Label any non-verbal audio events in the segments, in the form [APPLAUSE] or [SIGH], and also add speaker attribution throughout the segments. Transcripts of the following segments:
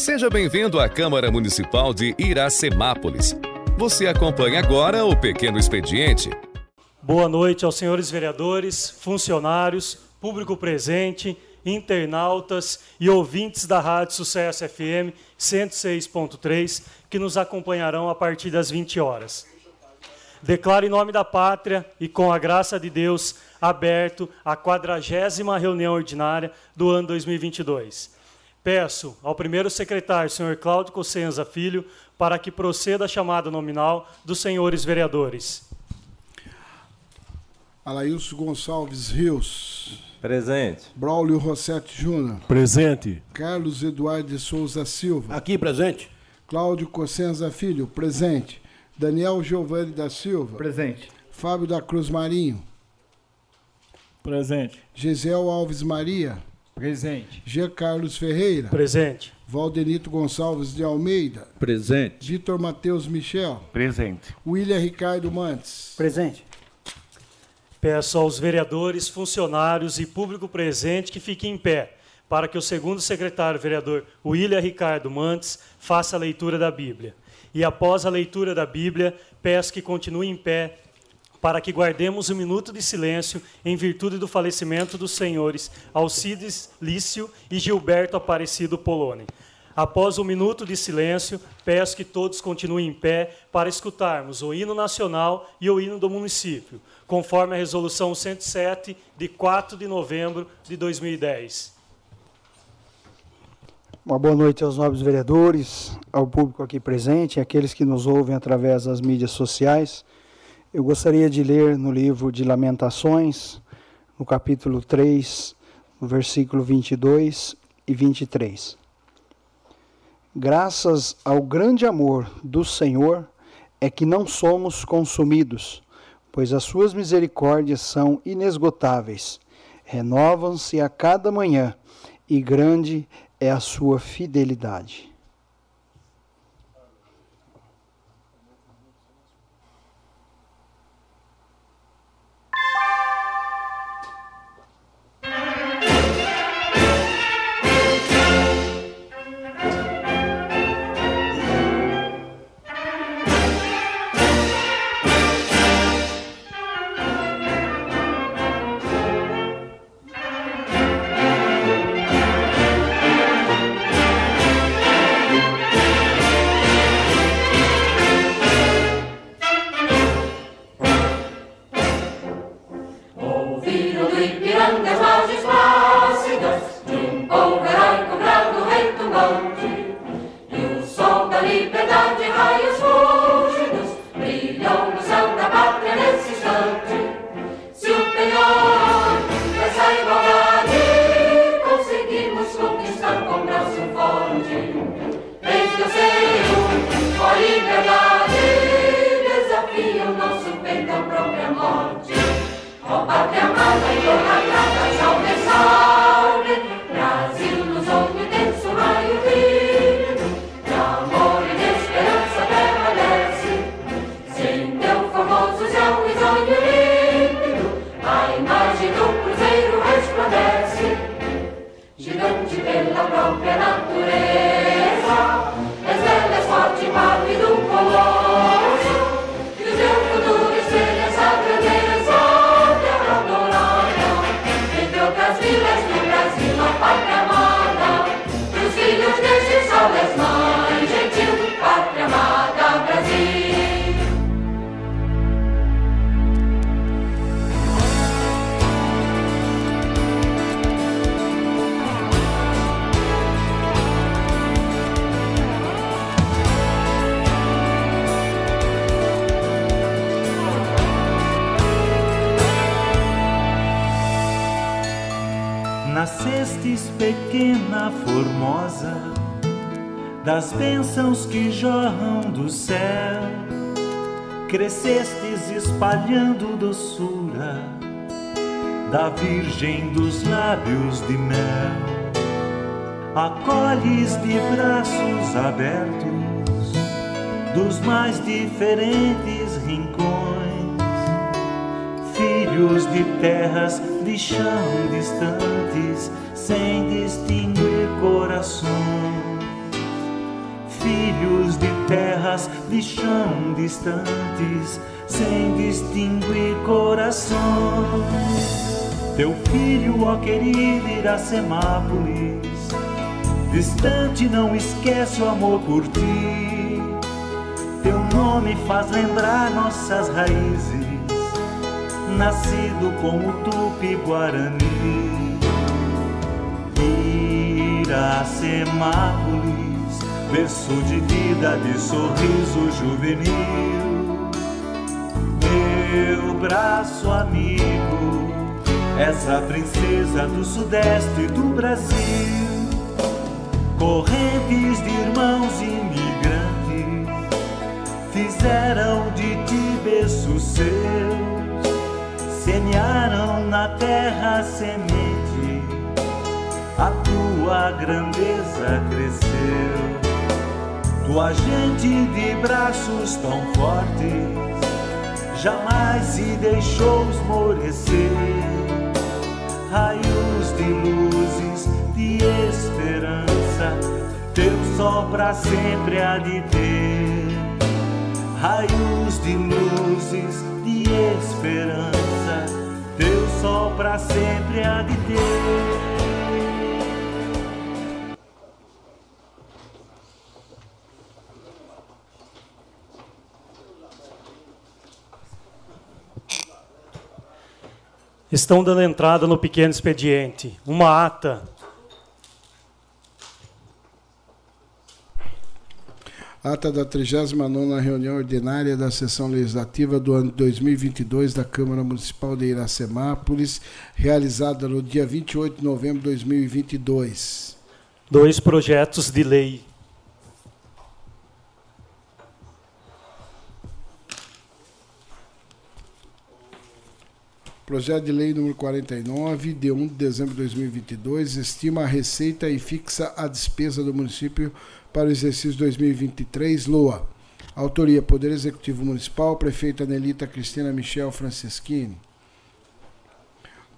Speaker 1: Seja bem-vindo à Câmara Municipal de Iracemápolis. Você acompanha agora o Pequeno Expediente.
Speaker 2: Boa noite aos senhores vereadores, funcionários, público presente, internautas e ouvintes da Rádio Sucesso FM 106.3 que nos acompanharão a partir das 20 horas. Declaro em nome da pátria e com a graça de Deus aberto a quadragésima reunião ordinária do ano 2022. Peço ao primeiro secretário, senhor Cláudio Cossenza Filho, para que proceda a chamada nominal dos senhores vereadores.
Speaker 3: Alailson Gonçalves Rios.
Speaker 4: Presente.
Speaker 3: Braulio Rossetti Júnior.
Speaker 5: Presente.
Speaker 3: Carlos Eduardo de Souza Silva.
Speaker 5: Aqui, presente.
Speaker 3: Cláudio Cossenza Filho. Presente. Daniel Giovanni da Silva.
Speaker 6: Presente.
Speaker 3: Fábio da Cruz Marinho.
Speaker 6: Presente.
Speaker 3: Gisel Alves Maria.
Speaker 6: Presente.
Speaker 3: Jean Carlos Ferreira.
Speaker 2: Presente.
Speaker 3: Valdenito Gonçalves de Almeida.
Speaker 4: Presente.
Speaker 3: Vitor Matheus Michel.
Speaker 6: Presente.
Speaker 3: William Ricardo Mantes.
Speaker 6: Presente.
Speaker 2: Peço aos vereadores, funcionários e público presente que fiquem em pé, para que o segundo secretário vereador William Ricardo Mantes faça a leitura da Bíblia. E após a leitura da Bíblia, peço que continue em pé para que guardemos um minuto de silêncio em virtude do falecimento dos senhores Alcides Lício e Gilberto Aparecido Poloni. Após um minuto de silêncio, peço que todos continuem em pé para escutarmos o hino nacional e o hino do município, conforme a resolução 107 de 4 de novembro de 2010.
Speaker 7: Uma boa noite aos nobres vereadores, ao público aqui presente àqueles que nos ouvem através das mídias sociais. Eu gostaria de ler no livro de Lamentações, no capítulo 3, no versículo 22 e 23. Graças ao grande amor do Senhor é que não somos consumidos, pois as suas misericórdias são inesgotáveis, renovam-se a cada manhã, e grande é a sua fidelidade. Opatea mare, oratea, sau de sau.
Speaker 8: Das bênçãos que jorram do céu, crescestes espalhando doçura da Virgem dos lábios de mel. Acolhes de braços abertos dos mais diferentes rincões, filhos de terras de chão distantes, sem distinguir corações terras de chão distantes, sem distinguir corações. Teu filho, ó querido Iracemápolis, distante não esquece o amor por ti. Teu nome faz lembrar nossas raízes, nascido como Tupi-Guarani. Iracemápolis, berço de vida, de sorriso juvenil. Meu braço amigo, essa princesa do sudeste do Brasil. Correntes de irmãos imigrantes fizeram de ti berço seu, semearam na terra semente a tua grandeza cresceu. Tua gente de braços tão fortes jamais se deixou esmorecer. Raios de luzes, de esperança, teu sol para sempre há de ter. Raios de luzes, de esperança, teu sol para sempre há de ter.
Speaker 2: Estão dando entrada no pequeno expediente. Uma ata.
Speaker 3: Ata da 39ª reunião ordinária da sessão legislativa do ano 2022 da Câmara Municipal de Iracemápolis, realizada no dia 28 de novembro de 2022.
Speaker 2: Dois projetos de lei.
Speaker 3: Projeto de Lei número 49, de 1 de dezembro de 2022, estima a receita e fixa a despesa do município para o exercício 2023, LOA. Autoria: Poder Executivo Municipal, Prefeita Nelita Cristina Michel Franceschini.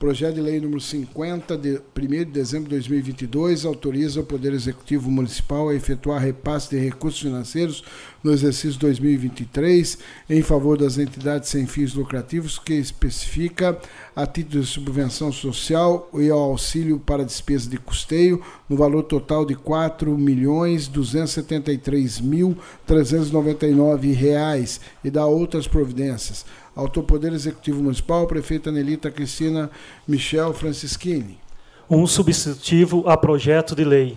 Speaker 3: Projeto de Lei número 50, de 1 de dezembro de 2022, autoriza o Poder Executivo Municipal a efetuar repasse de recursos financeiros no exercício 2023 em favor das entidades sem fins lucrativos, que especifica a título de subvenção social e ao auxílio para despesa de custeio no valor total de R$ 4.273.399 e da outras providências Autor Poder Executivo Municipal, prefeita Nelita Cristina Michel Francischini.
Speaker 2: Um substitutivo a projeto de lei.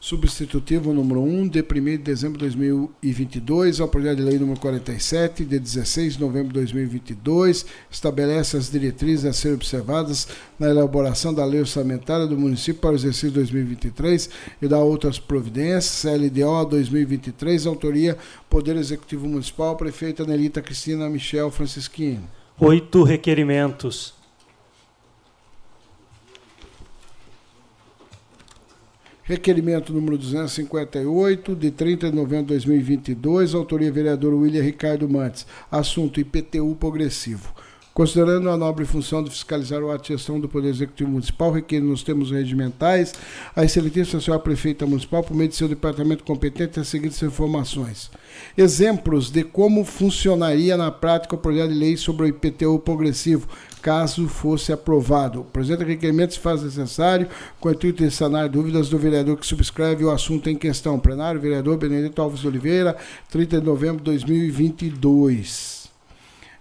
Speaker 3: Substitutivo número 1, de 1 de dezembro de 2022, ao projeto de lei número 47, de 16 de novembro de 2022, estabelece as diretrizes a serem observadas na elaboração da lei orçamentária do município para o exercício 2023 e da outras providências, LDO 2023, autoria Poder Executivo Municipal, prefeita Nelita Cristina Michel Francisquini.
Speaker 2: Oito requerimentos.
Speaker 3: Requerimento número 258, de 30 de novembro de 2022, autoria vereador William Ricardo Mantes. Assunto IPTU progressivo. Considerando a nobre função de fiscalizar o ato de gestão do Poder Executivo Municipal, requer nos termos regimentais, a excelentíssima senhora prefeita municipal, por meio de seu departamento competente, as seguintes informações. Exemplos de como funcionaria na prática o projeto de lei sobre o IPTU progressivo, caso fosse aprovado. O presente requerimento se faz necessário com o intuito de sanar dúvidas do vereador que subscreve o assunto em questão. Plenário, vereador Benedito Alves Oliveira, 30 de novembro de 2022.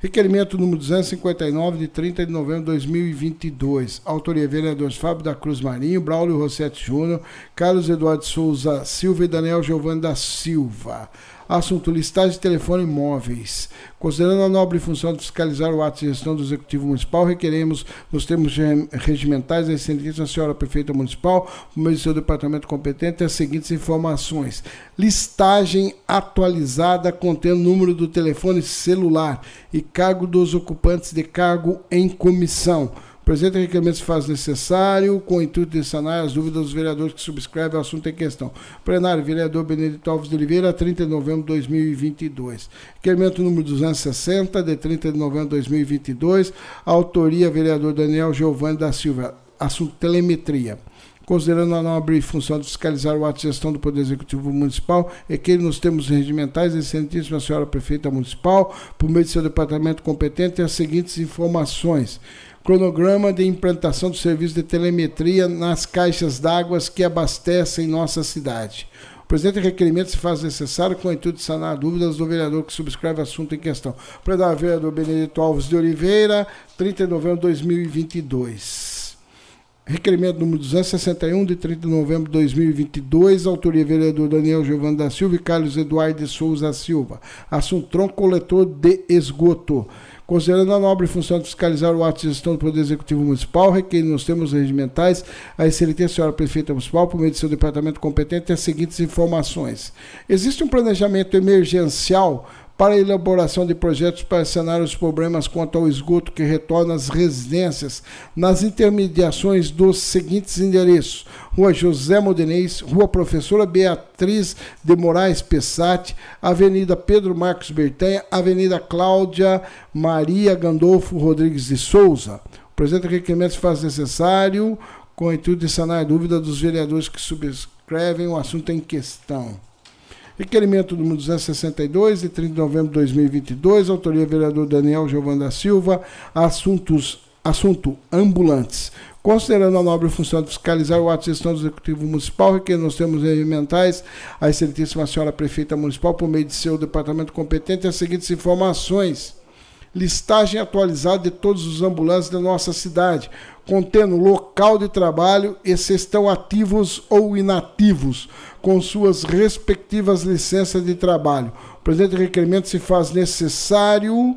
Speaker 3: Requerimento número 259, de 30 de novembro de 2022. Autoria: vereadores Fábio da Cruz Marinho, Braulio Rossetti Júnior, Carlos Eduardo Souza Silva e Daniel Giovanni da Silva. Assunto: listagem de telefone móveis. Considerando a nobre função de fiscalizar o ato de gestão do Executivo Municipal, requeremos, nos termos regimentais da excelentíssima senhora prefeita municipal, por meio do seu departamento competente, as seguintes informações. Listagem atualizada contendo número do telefone celular e cargo dos ocupantes de cargo em comissão presente requerimento se faz necessário com o intuito de sanar as dúvidas dos vereadores que subscrevem o assunto em questão. Plenário, vereador Benedito Alves de Oliveira, 30 de novembro de 2022. Requerimento número 260, de 30 de novembro de 2022. Autoria, vereador Daniel Giovanni da Silva. Assunto telemetria. Considerando a nobre função de fiscalizar o ato de gestão do Poder Executivo Municipal, é que nos temos regimentais, excelentíssima senhora prefeita municipal, por meio de seu departamento competente, as seguintes informações cronograma de implantação do serviço de telemetria nas caixas d'água que abastecem nossa cidade. O presente requerimento se faz necessário com o intuito de sanar dúvidas do vereador que subscreve o assunto em questão. Plenário vereador Benedito Alves de Oliveira, 30 de novembro de 2022. Requerimento número 261, de 30 de novembro de 2022, autoria vereador Daniel Giovanni da Silva e Carlos Eduardo de Souza Silva. Assunto tronco coletor de esgoto. Considerando a nobre função de fiscalizar o ato de gestão do Poder Executivo Municipal, requer nos termos regimentais a excelente senhora prefeita municipal, por meio de seu departamento competente, as seguintes informações. Existe um planejamento emergencial para a elaboração de projetos para sanar os problemas quanto ao esgoto que retorna às residências nas intermediações dos seguintes endereços: Rua José Modenês, Rua Professora Beatriz de Moraes Pessati, Avenida Pedro Marcos Bertanha, Avenida Cláudia Maria Gandolfo Rodrigues de Souza. O presente requerimento se faz necessário com o intuito de sanar a dúvida dos vereadores que subscrevem o assunto em questão. Requerimento número 262, de 30 de novembro de 2022, autoria vereador Daniel Giovanni da Silva, assuntos, assunto ambulantes. Considerando a nobre função de fiscalizar o ato de gestão do Executivo Municipal, requer nos termos regimentais a excelentíssima senhora prefeita municipal, por meio de seu departamento competente, as seguintes informações listagem atualizada de todos os ambulantes da nossa cidade, contendo local de trabalho e se estão ativos ou inativos, com suas respectivas licenças de trabalho. O presente requerimento se faz necessário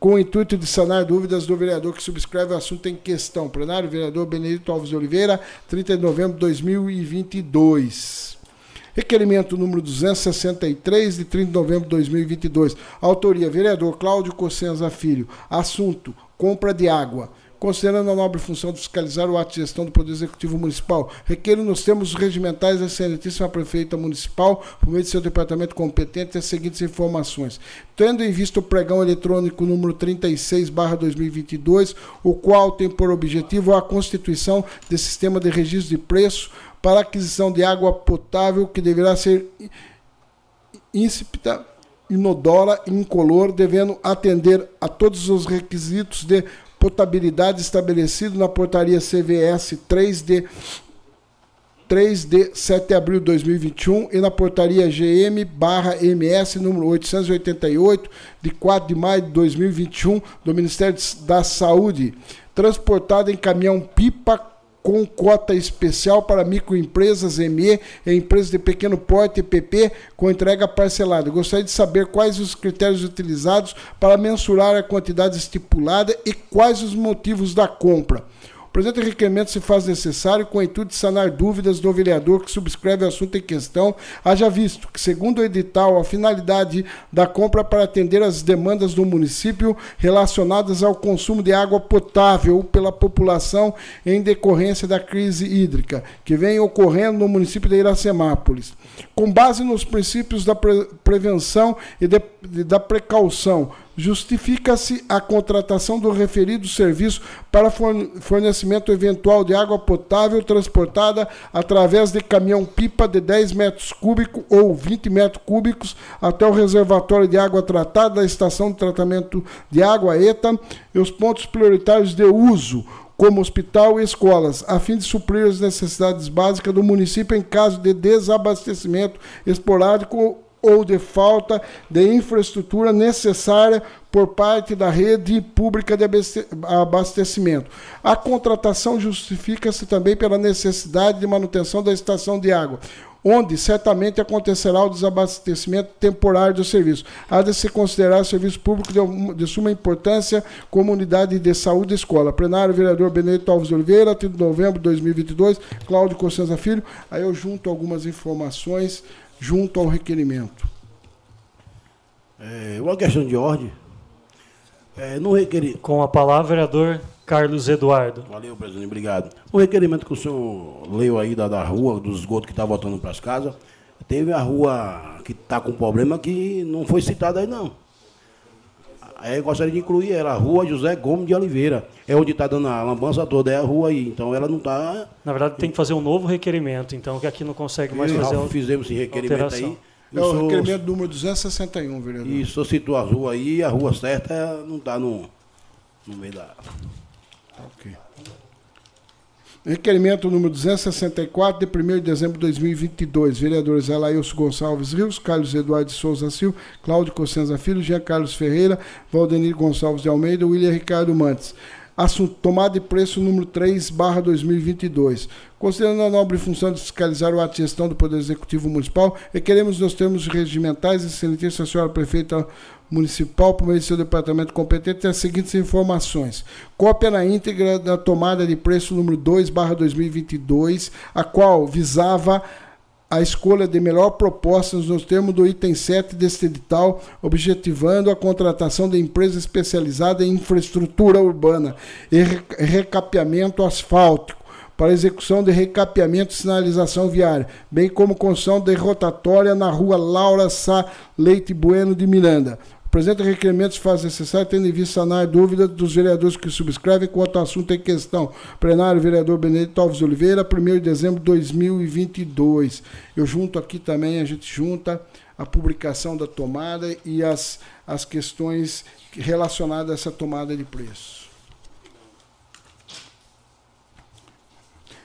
Speaker 3: com o intuito de sanar dúvidas do vereador que subscreve o assunto em questão. Plenário, vereador Benedito Alves de Oliveira, 30 de novembro de 2022. Requerimento número 263, de 30 de novembro de 2022. Autoria, vereador Cláudio Cossenza Filho. Assunto, compra de água. Considerando a nobre função de fiscalizar o ato de gestão do Poder Executivo Municipal, requeiro nos termos regimentais da excelentíssima prefeita municipal, por meio de seu departamento competente, as seguintes informações. Tendo em vista o pregão eletrônico número 36-2022, o qual tem por objetivo a constituição de sistema de registro de preço para aquisição de água potável que deverá ser insípida, inodora e incolor, devendo atender a todos os requisitos de potabilidade estabelecido na portaria CVS 3D 3 de 7 de abril de 2021 e na portaria GM/MS número 888 de 4 de maio de 2021 do Ministério da Saúde, transportada em caminhão pipa com cota especial para microempresas, ME empresas de pequeno porte, EPP, com entrega parcelada. Gostaria de saber quais os critérios utilizados para mensurar a quantidade estipulada e quais os motivos da compra. Presente requerimento se faz necessário com o intuito de sanar dúvidas do vereador que subscreve o assunto em questão, haja visto que, segundo o edital, a finalidade da compra é para atender às demandas do município relacionadas ao consumo de água potável pela população em decorrência da crise hídrica que vem ocorrendo no município de Iracemápolis. Com base nos princípios da pre prevenção e de, da precaução, justifica-se a contratação do referido serviço para fornecimento eventual de água potável transportada através de caminhão-pipa de 10 metros cúbicos ou 20 metros cúbicos até o reservatório de água tratada da estação de tratamento de água ETA e os pontos prioritários de uso, como hospital e escolas, a fim de suprir as necessidades básicas do município em caso de desabastecimento esporádico ou de falta de infraestrutura necessária por parte da rede pública de abastecimento. A contratação justifica-se também pela necessidade de manutenção da estação de água, onde certamente acontecerá o desabastecimento temporário do serviço. Há de se considerar serviço público de, suma importância como unidade de saúde e escola. Plenário, vereador Benedito Alves Oliveira, 30 de novembro de 2022, Cláudio Cossenza Filho. Aí eu junto algumas informações junto ao requerimento.
Speaker 4: É, uma questão de ordem. É, no.
Speaker 2: Com a palavra, vereador Carlos Eduardo.
Speaker 4: Valeu, presidente, obrigado. O requerimento que o senhor leu aí da, da rua, do esgoto que está voltando para as casas, teve a rua que está com problema que não foi citada aí, não. Aí eu gostaria de incluir ela, a rua José Gomes de Oliveira. É onde está dando a lambança toda, é a rua aí. Então ela não está.
Speaker 2: Na verdade, tem que fazer um novo requerimento, então, que aqui não consegue mais fazer.
Speaker 4: Já fizemos esse requerimento alteração. aí.
Speaker 3: É o requerimento número 261, vereador.
Speaker 4: Isso, eu cito a rua aí, a rua certa não está no, no meio da. Ok.
Speaker 3: Requerimento número 264, de 1 de dezembro de 2022. Vereadores Alailson Gonçalves Rios, Carlos Eduardo de Souza Silva, Cláudio Cossenza Filho, Jean Carlos Ferreira, Valdenir Gonçalves de Almeida, William Ricardo Mantes. Assunto: tomada de preço número 3, barra 2022. Considerando a nobre função de fiscalizar o ato de gestão do Poder Executivo Municipal, requeremos nos termos regimentais, excelentíssima senhora prefeita municipal, por meio do seu departamento competente, as seguintes informações. Cópia na íntegra da tomada de preço número 2, barra 2022, a qual visava a escolha de melhor proposta nos termos do item 7 deste edital, objetivando a contratação de empresa especializada em infraestrutura urbana e recapeamento asfáltico para execução de recapeamento e sinalização viária, bem como construção de rotatória na rua Laura Sá Leite Bueno de Miranda. O presente requerimento se faz necessário, tendo em vista sanar dúvidas dos vereadores que subscrevem quanto ao assunto em questão. Plenário, vereador Benedito Alves Oliveira, 1 de dezembro de 2022. Eu junto aqui também, a gente junta a publicação da tomada e as, as questões relacionadas a essa tomada de preço.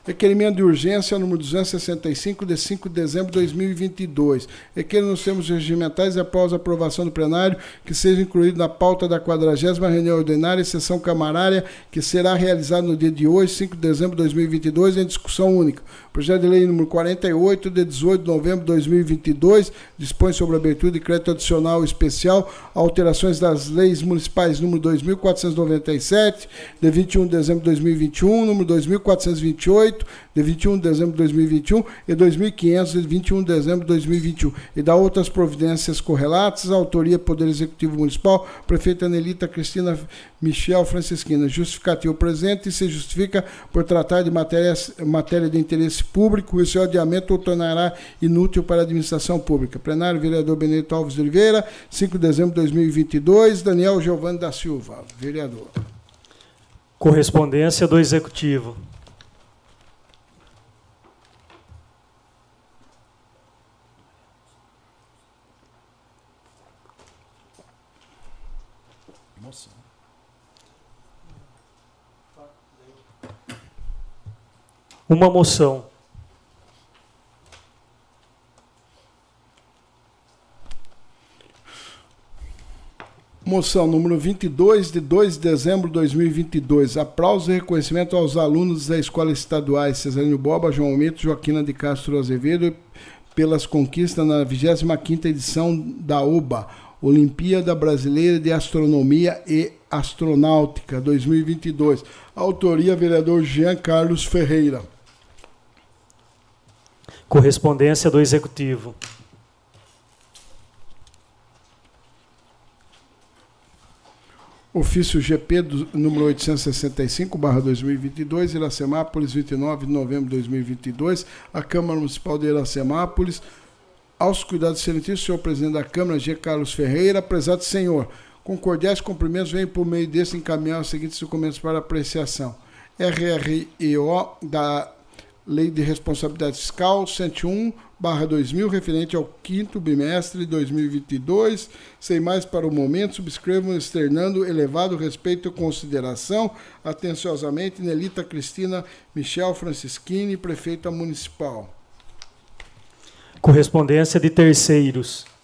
Speaker 3: Requerimento de urgência número 265, de 5 de dezembro de 2022. Requer nos termos regimentais e após aprovação do plenário que seja incluído na pauta da 40 reunião ordinária e sessão camarária que será realizada no dia de hoje, 5 de dezembro de 2022, em discussão única. Projeto de lei número 48, de 18 de novembro de 2022, dispõe sobre abertura de crédito adicional especial, alterações das leis municipais número 2497, de 21 de dezembro de 2021, número 2428, de 21 de dezembro de 2021 e 2500 de 21 de dezembro de 2021 e da outras providências correlatas, autoria Poder Executivo Municipal, prefeita Nelita Cristina Michel Francisquina. Justificativo presente e se justifica por tratar de matéria, matéria de interesse público e seu adiamento o tornará inútil para a administração pública. Plenário, vereador Benedito Alves de Oliveira, 5 de dezembro de 2022. Daniel Giovanni da Silva, vereador.
Speaker 2: Correspondência do Executivo. Uma moção.
Speaker 3: Moção número 22, de 2 de dezembro de 2022. Aplauso e reconhecimento aos alunos das escolas estaduais Cesarino Boba, João Almeida, Joaquina de Castro Azevedo pelas conquistas na 25ª edição da OBA, Olimpíada Brasileira de Astronomia e Astronáutica 2022. Autoria, vereador Jean Carlos Ferreira.
Speaker 2: Correspondência do Executivo.
Speaker 3: Ofício GP do, número 865, barra 2022, Iracemápolis, 29 de novembro de 2022, a Câmara Municipal de Iracemápolis, aos cuidados excelentíssimos, senhor presidente da Câmara, G. Carlos Ferreira, prezado senhor, com cordiais cumprimentos, vem por meio desse encaminhar os seguintes documentos para apreciação. RREO da Lei de Responsabilidade Fiscal 101, barra 2000, referente ao quinto bimestre de 2022. Sem mais para o momento, subscrevam externando elevado respeito e consideração, atenciosamente, Nelita Cristina Michel Francischini, prefeita municipal.
Speaker 2: Correspondência de terceiros.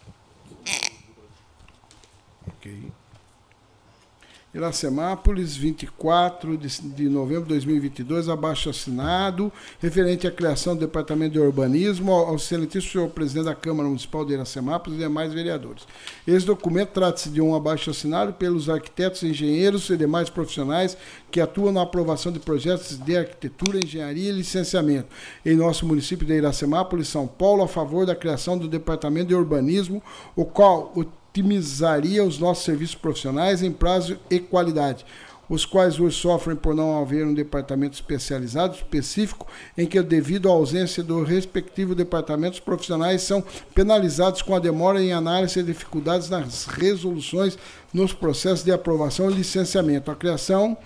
Speaker 3: Iracemápolis, 24 de, novembro de 2022, abaixo assinado, referente à criação do Departamento de Urbanismo, ao, ao excelentíssimo senhor presidente da Câmara Municipal de Iracemápolis e demais vereadores. Esse documento trata-se de um abaixo assinado pelos arquitetos, engenheiros e demais profissionais que atuam na aprovação de projetos de arquitetura, engenharia e licenciamento em nosso município de Iracemápolis, São Paulo, a favor da criação do Departamento de Urbanismo, o qual o otimizaria os nossos serviços profissionais em prazo e qualidade. os quais hoje sofrem por não haver um departamento especializado específico, em que, devido à ausência do respectivo departamento, os profissionais são penalizados com a demora em análise e dificuldades nas resoluções nos processos de aprovação e licenciamento. A criação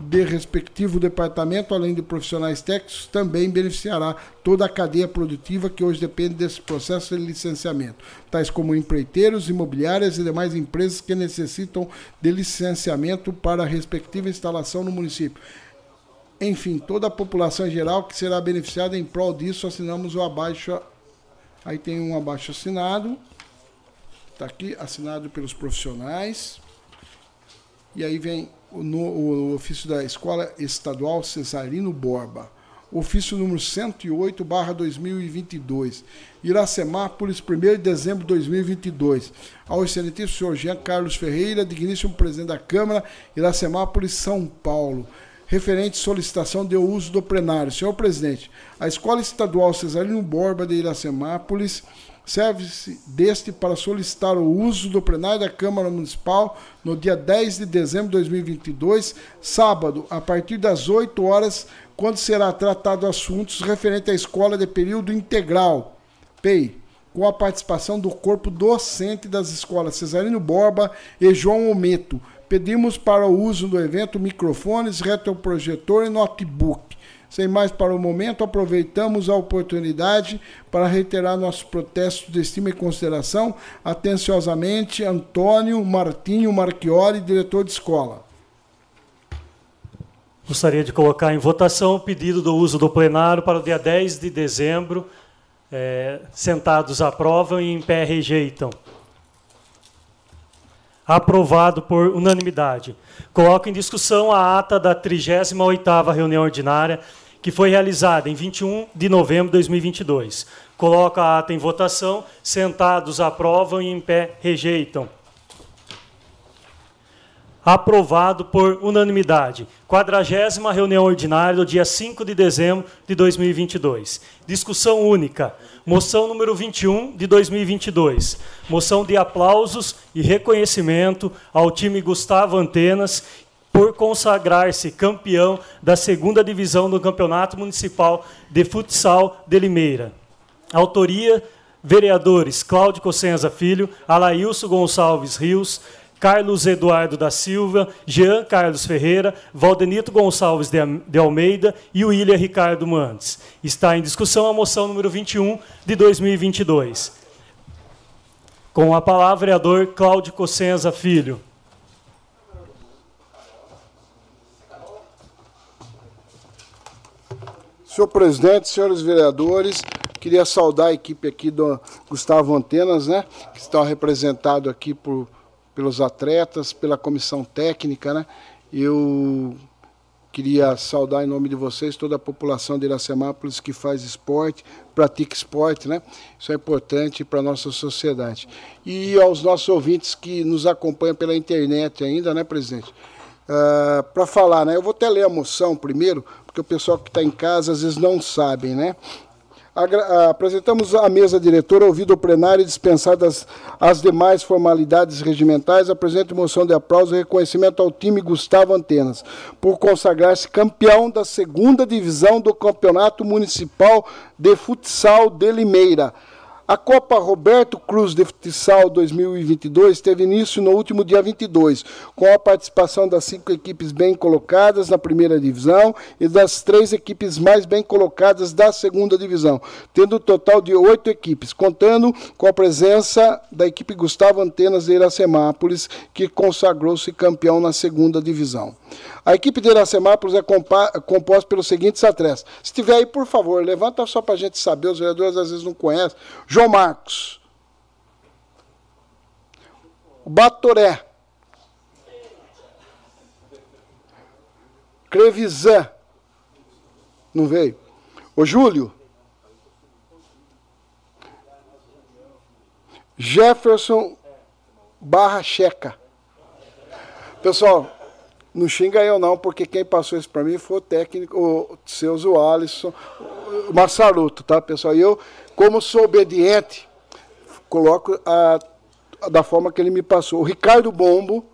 Speaker 3: de respectivo departamento, além de profissionais técnicos, também beneficiará toda a cadeia produtiva que hoje depende desse processo de licenciamento, tais como empreiteiros, imobiliárias e demais empresas que necessitam de licenciamento para a respectiva instalação no município. Enfim, toda a população em geral que será beneficiada em prol disso, assinamos o abaixo. Aí tem um abaixo assinado. Está aqui, assinado pelos profissionais. E aí vem no, o ofício da Escola Estadual Cesarino Borba, ofício número 108, barra 2022, Iracemápolis, 1 de dezembro de 2022, ao excelentíssimo senhor Jean Carlos Ferreira, digníssimo presidente da Câmara, Iracemápolis, São Paulo, referente solicitação de uso do plenário. Senhor presidente, a Escola Estadual Cesarino Borba de Iracemápolis serve-se deste para solicitar o uso do plenário da Câmara Municipal no dia 10 de dezembro de 2022, sábado, a partir das 8 horas, quando será tratado assuntos referentes à escola de período integral, PEI, com a participação do corpo docente das escolas Cesarino Borba e João Ometo. Pedimos para o uso do evento microfones, retroprojetor e notebook. Sem mais para o momento, aproveitamos a oportunidade para reiterar nosso protesto de estima e consideração. Atenciosamente, Antônio Martinho Marchiori, diretor de escola.
Speaker 2: Gostaria de colocar em votação o pedido do uso do plenário para o dia 10 de dezembro. É, sentados aprovam e em pé rejeitam. Aprovado por unanimidade. Coloco em discussão a ata da 38ª reunião ordinária que foi realizada em 21 de novembro de 2022. Coloca a ata em votação, sentados aprovam e em pé rejeitam. Aprovado por unanimidade. Quadragésima reunião ordinária do dia 5 de dezembro de 2022. Discussão única. Moção número 21 de 2022. Moção de aplausos e reconhecimento ao time Gustavo Antenas por consagrar-se campeão da segunda divisão do Campeonato Municipal de Futsal de Limeira. Autoria: vereadores Cláudio Cossenza Filho, Alailson Gonçalves Rios, Carlos Eduardo da Silva, Jean Carlos Ferreira, Valdenito Gonçalves de Almeida e William Ricardo Mantes. Está em discussão a moção número 21 de 2022. Com a palavra, vereador Cláudio Cossenza Filho.
Speaker 3: Senhor presidente, senhores vereadores, queria saudar a equipe aqui do Gustavo Antenas, né, que está representado aqui por, pelos atletas, pela comissão técnica, né. Eu queria saudar em nome de vocês toda a população de Iracemápolis que faz esporte, pratica esporte, né? Isso é importante para a nossa sociedade. E aos nossos ouvintes que nos acompanham pela internet ainda, né, presidente? Uh, para falar, né? Eu vou até ler a moção primeiro, porque o pessoal que está em casa às vezes não sabem, né? Agra apresentamos a mesa diretora, ouvido o plenário e dispensadas as demais formalidades regimentais, apresento moção de aplauso e reconhecimento ao time Gustavo Antenas, por consagrar-se campeão da segunda divisão do Campeonato Municipal de Futsal de Limeira. A Copa Roberto Cruz de Futsal 2022 teve início no último dia 22, com a participação das cinco equipes bem colocadas na primeira divisão e das três equipes mais bem colocadas da segunda divisão, tendo um total de oito equipes, contando com a presença da equipe Gustavo Antenas de Iracemápolis, que consagrou-se campeão na segunda divisão. A equipe de Iracemápolis é composta pelos seguintes atletas. Se tiver aí, por favor, levanta só para a gente saber, os vereadores às vezes não conhecem. Marcos. O Batoré. Crevisan. Não veio. O Júlio. Jefferson Barra Checa. Pessoal, não xinga eu não, porque quem passou isso para mim foi o técnico, o Seus o Alisson, o Massaruto, tá, pessoal? E eu, como sou obediente, coloco a, a, da forma que ele me passou. O Ricardo Bombo.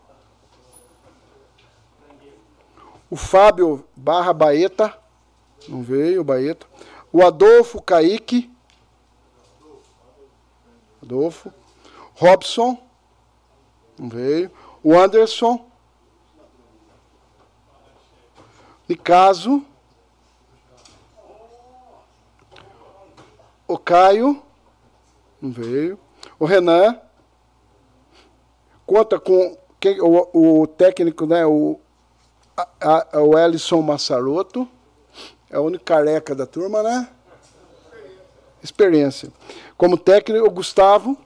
Speaker 3: O Fábio Barra Baeta, não veio, Baeta. O Adolfo Kaique. Adolfo. Robson, não veio. O Anderson. Nicaso. O Caio. Não veio. O Renan. Conta com quem, o, o técnico, né? O, a, a, o Ellison Massaroto. É o único careca da turma, né? Experiência. Como técnico, o Gustavo.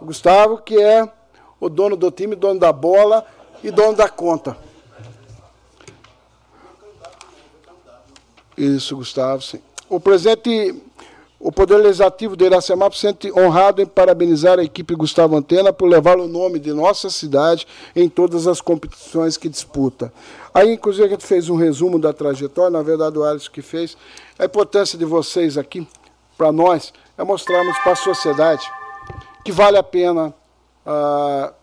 Speaker 3: O Gustavo, que é o dono do time, dono da bola e dono da conta. Isso, Gustavo, sim. O presidente o Poder Legislativo de Iracemap se sente honrado em parabenizar a equipe Gustavo Antena por levar o nome de nossa cidade em todas as competições que disputa. Aí, inclusive, a gente fez um resumo da trajetória, na verdade, o Alisson que fez. A importância de vocês aqui, para nós, é mostrarmos para a sociedade que vale a pena uh,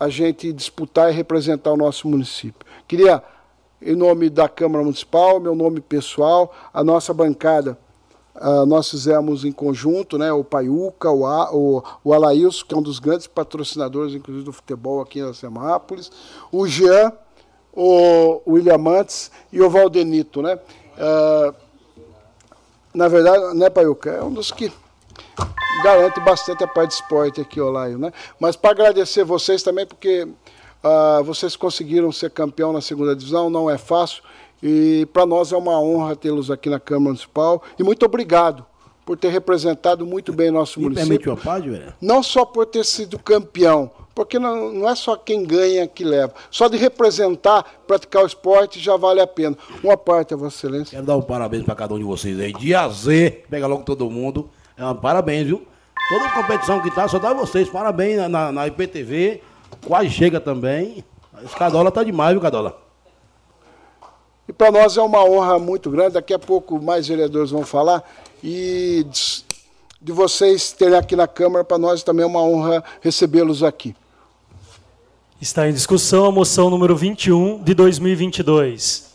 Speaker 3: a gente disputar e representar o nosso município. Queria, em nome da Câmara Municipal, meu nome pessoal, a nossa bancada Uh, nós fizemos em conjunto, né, o Paiuca, o, A, o, o que é um dos grandes patrocinadores, inclusive, do futebol aqui em Semápolis, o Jean, o William Mantes e o Valdenito. Né? Uh, na verdade, né, Paiuca, é um dos que garante bastante a parte de esporte aqui, Olaio. Né? Mas para agradecer vocês também, porque uh, vocês conseguiram ser campeão na segunda divisão, não é fácil. E para nós é uma honra tê-los aqui na Câmara Municipal. E muito obrigado por ter representado muito bem nosso Me município.
Speaker 4: Permite uma velho?
Speaker 3: Não só por ter sido campeão, porque não, não, é só quem ganha que leva. Só de representar, praticar o esporte já vale a pena. Uma parte, a Vossa Excelência.
Speaker 4: Quero dar um parabéns para cada um de vocês aí. De A Z, pega logo todo mundo. É um parabéns, viu? Toda competição que tá, só dá vocês. Parabéns na, na, na IPTV. Quase chega também. Esse Cadola tá demais, viu, Cadola?
Speaker 3: E para nós é uma honra muito grande, daqui a pouco mais vereadores vão falar, e de vocês terem aqui na Câmara, para nós também é uma honra recebê-los aqui.
Speaker 2: Está em discussão a moção número 21 de 2022.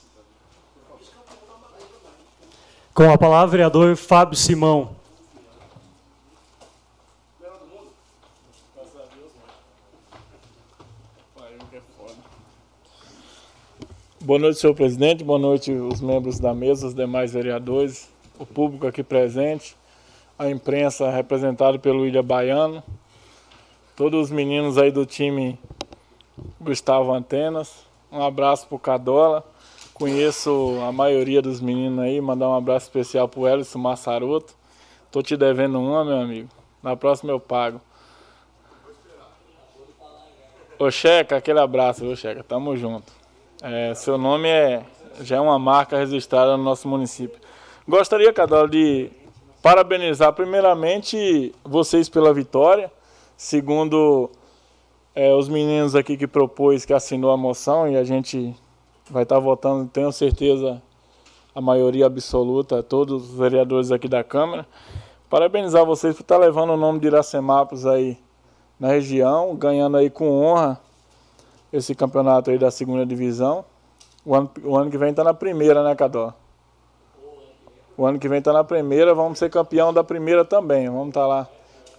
Speaker 2: Com a palavra, vereador Fábio Simão.
Speaker 5: Boa noite, senhor presidente. Boa noite, os membros da mesa, os demais vereadores, o público aqui presente, a imprensa representada pelo Ilha Baiano, todos os meninos aí do time Gustavo Antenas. Um abraço pro Cadola. Conheço a maioria dos meninos aí, mandar um abraço especial pro Elison Massaroto. Tô te devendo uma, meu amigo. Na próxima eu pago. Ô Checa, aquele abraço, viu, Checa? Tamo junto. É, seu nome é, já é uma marca registrada no nosso município. Gostaria, Cadal, de parabenizar primeiramente vocês pela vitória. Segundo é, os meninos aqui que propôs, que assinou a moção e a gente vai estar votando, tenho certeza, a maioria absoluta, todos os vereadores aqui da Câmara. Parabenizar vocês por estar levando o nome de Iracemápolis aí na região, ganhando aí com honra esse campeonato aí da segunda divisão. O ano, o ano que vem está na primeira, né, Cadó? O ano que vem está na primeira, vamos ser campeão da primeira também. Vamos estar tá lá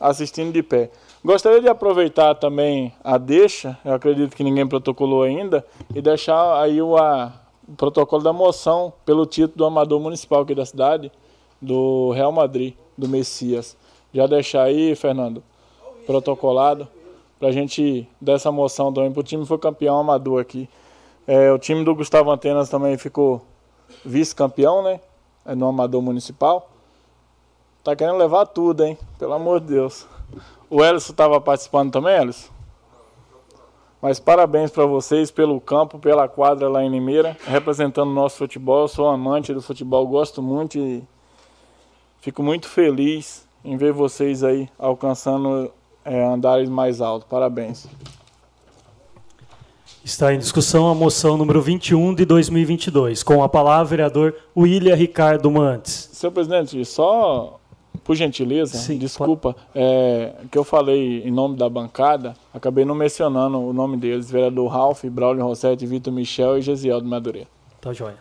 Speaker 5: assistindo de pé. Gostaria de aproveitar também a deixa, eu acredito que ninguém protocolou ainda, e deixar aí o, a, o protocolo da moção pelo título do amador municipal aqui da cidade, do Real Madrid, do Messias. Já deixar aí, Fernando, protocolado para a gente dar essa moção também para o time foi campeão amador aqui. É, o time do Gustavo Antenas também ficou vice-campeão, né? É no amador municipal. Tá querendo levar tudo, hein? Pelo amor de Deus. O Ellison estava participando também, Ellison? Mas parabéns para vocês pelo campo, pela quadra lá em Limeira, representando o nosso futebol. Eu sou amante do futebol, gosto muito e fico muito feliz em ver vocês aí alcançando é, andares mais altos. Parabéns.
Speaker 2: Está em discussão a moção número 21 de 2022. Com a palavra, vereador William Ricardo Mantes.
Speaker 5: Senhor presidente, só por gentileza,
Speaker 2: Sim,
Speaker 5: desculpa, é, que eu falei em nome da bancada, acabei não mencionando o nome deles, vereador Ralph, Braulio Rossetti, Vitor Michel e Gesiel do Madureira.
Speaker 2: Tá joia.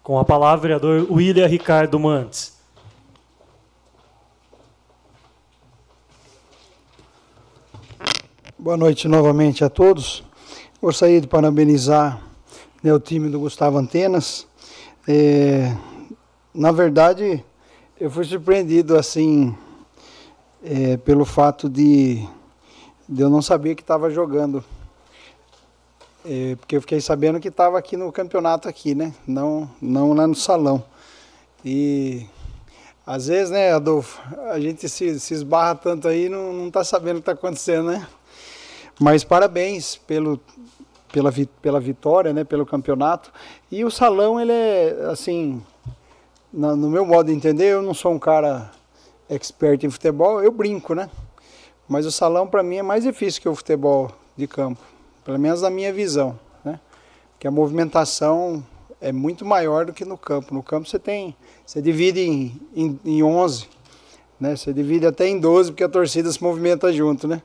Speaker 2: Com a palavra, vereador William Ricardo Mantes.
Speaker 7: Boa noite novamente a todos. Gostaria de parabenizar né, o time do Gustavo Antenas. É, na verdade, eu fui surpreendido assim é, pelo fato de, de eu não saber que estava jogando. É, porque eu fiquei sabendo que estava aqui no campeonato aqui, né? Não, não lá no salão. E às vezes, né, Adolfo, a gente se, se esbarra tanto aí não, não tá sabendo o que está acontecendo, né? Mas parabéns pelo, pela, pela vitória, né, pelo campeonato. E o salão, ele é, assim, no meu modo de entender, eu não sou um cara expert em futebol, eu brinco, né? Mas o salão, para mim, é mais difícil que o futebol de campo, pelo menos na minha visão, né? Porque a movimentação é muito maior do que no campo. No campo você tem, você divide em, em, em 11, né? Você divide até em 12, porque a torcida se movimenta junto, né?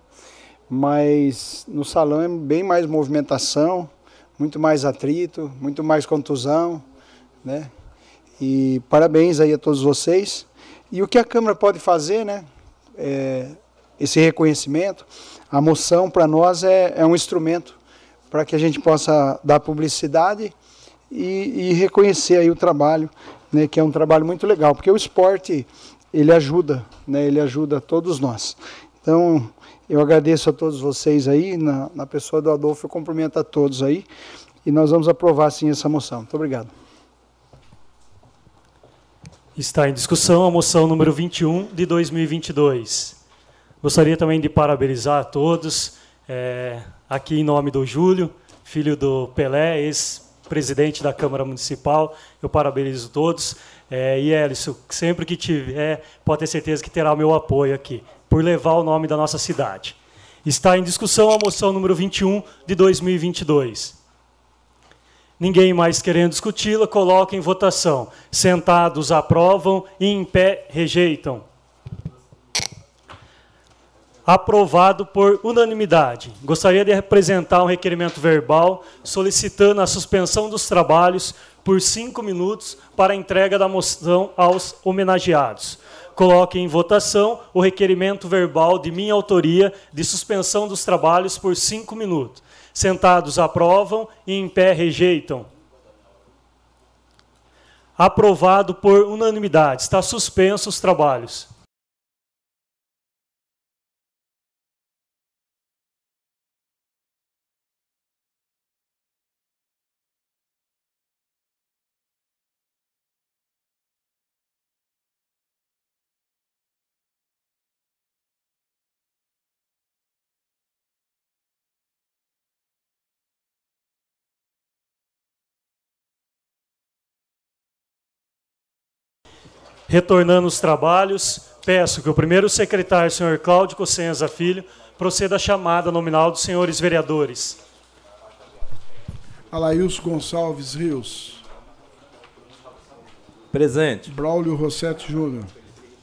Speaker 7: Mas no salão é bem mais movimentação, muito mais atrito, muito mais contusão, né? E parabéns aí a todos vocês. E o que a Câmara pode fazer, né? É, esse reconhecimento, a moção para nós é, é, um instrumento para que a gente possa dar publicidade e, e, reconhecer aí o trabalho, né? Que é um trabalho muito legal, porque o esporte ele ajuda, né? Ele ajuda todos nós. Então eu agradeço a todos vocês aí, na, na pessoa do Adolfo, eu cumprimento a todos aí. E nós vamos aprovar sim essa moção. Muito obrigado.
Speaker 2: Está em discussão a moção número 21 de 2022. Gostaria também de parabenizar a todos, é, aqui em nome do Júlio, filho do Pelé, ex-presidente da Câmara Municipal. Eu parabenizo todos. É, e Elison, sempre que tiver, pode ter certeza que terá o meu apoio aqui por levar o nome da nossa cidade. Está em discussão a moção número 21 de 2022. Ninguém mais querendo discuti-la, coloca em votação. Sentados aprovam e em pé rejeitam. Aprovado por unanimidade. Gostaria de apresentar um requerimento verbal solicitando a suspensão dos trabalhos por cinco minutos para a entrega da moção aos homenageados coloque em votação o requerimento verbal de minha autoria de suspensão dos trabalhos por cinco minutos. Sentados aprovam e em pé rejeitam. Aprovado por unanimidade. Está suspenso os trabalhos. Retornando os trabalhos, peço que o primeiro secretário, senhor Cláudio Cossenza Filho, proceda à chamada nominal dos senhores vereadores.
Speaker 3: Alailson Gonçalves Rios.
Speaker 6: Presente.
Speaker 3: Braulio Rossetti Júnior.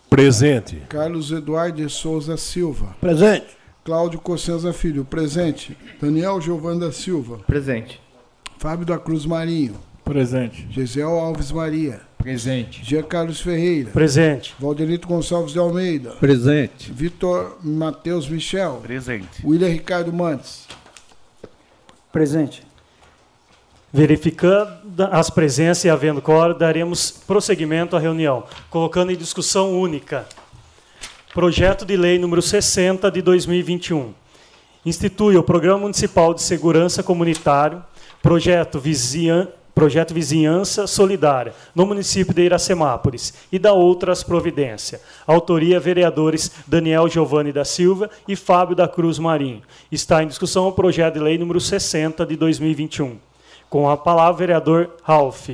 Speaker 9: Presente.
Speaker 3: Carlos Eduardo de Souza Silva.
Speaker 4: Presente.
Speaker 3: Cláudio Cossenza Filho. Presente. Daniel Giovanni da Silva.
Speaker 10: Presente.
Speaker 3: Fábio da Cruz Marinho.
Speaker 9: Presente.
Speaker 3: Gisel Alves Maria.
Speaker 10: Presente.
Speaker 3: Jean Carlos Ferreira.
Speaker 2: Presente.
Speaker 3: Valderito Gonçalves de Almeida.
Speaker 6: Presente.
Speaker 3: Vitor Matheus Michel.
Speaker 10: Presente.
Speaker 3: William Ricardo Mantes.
Speaker 7: Presente.
Speaker 2: Verificando as presenças e havendo quórum, daremos prosseguimento à reunião, colocando em discussão única. Projeto de Lei número 60 de 2021. Institui o Programa Municipal de Segurança Comunitário, projeto vizinha, Projeto Vizinhança Solidária, no município de Iracemápolis, e da outras providência. Autoria, vereadores Daniel Giovanni da Silva e Fábio da Cruz Marinho. Está em discussão o projeto de lei número 60 de 2021. Com a palavra, vereador Ralph.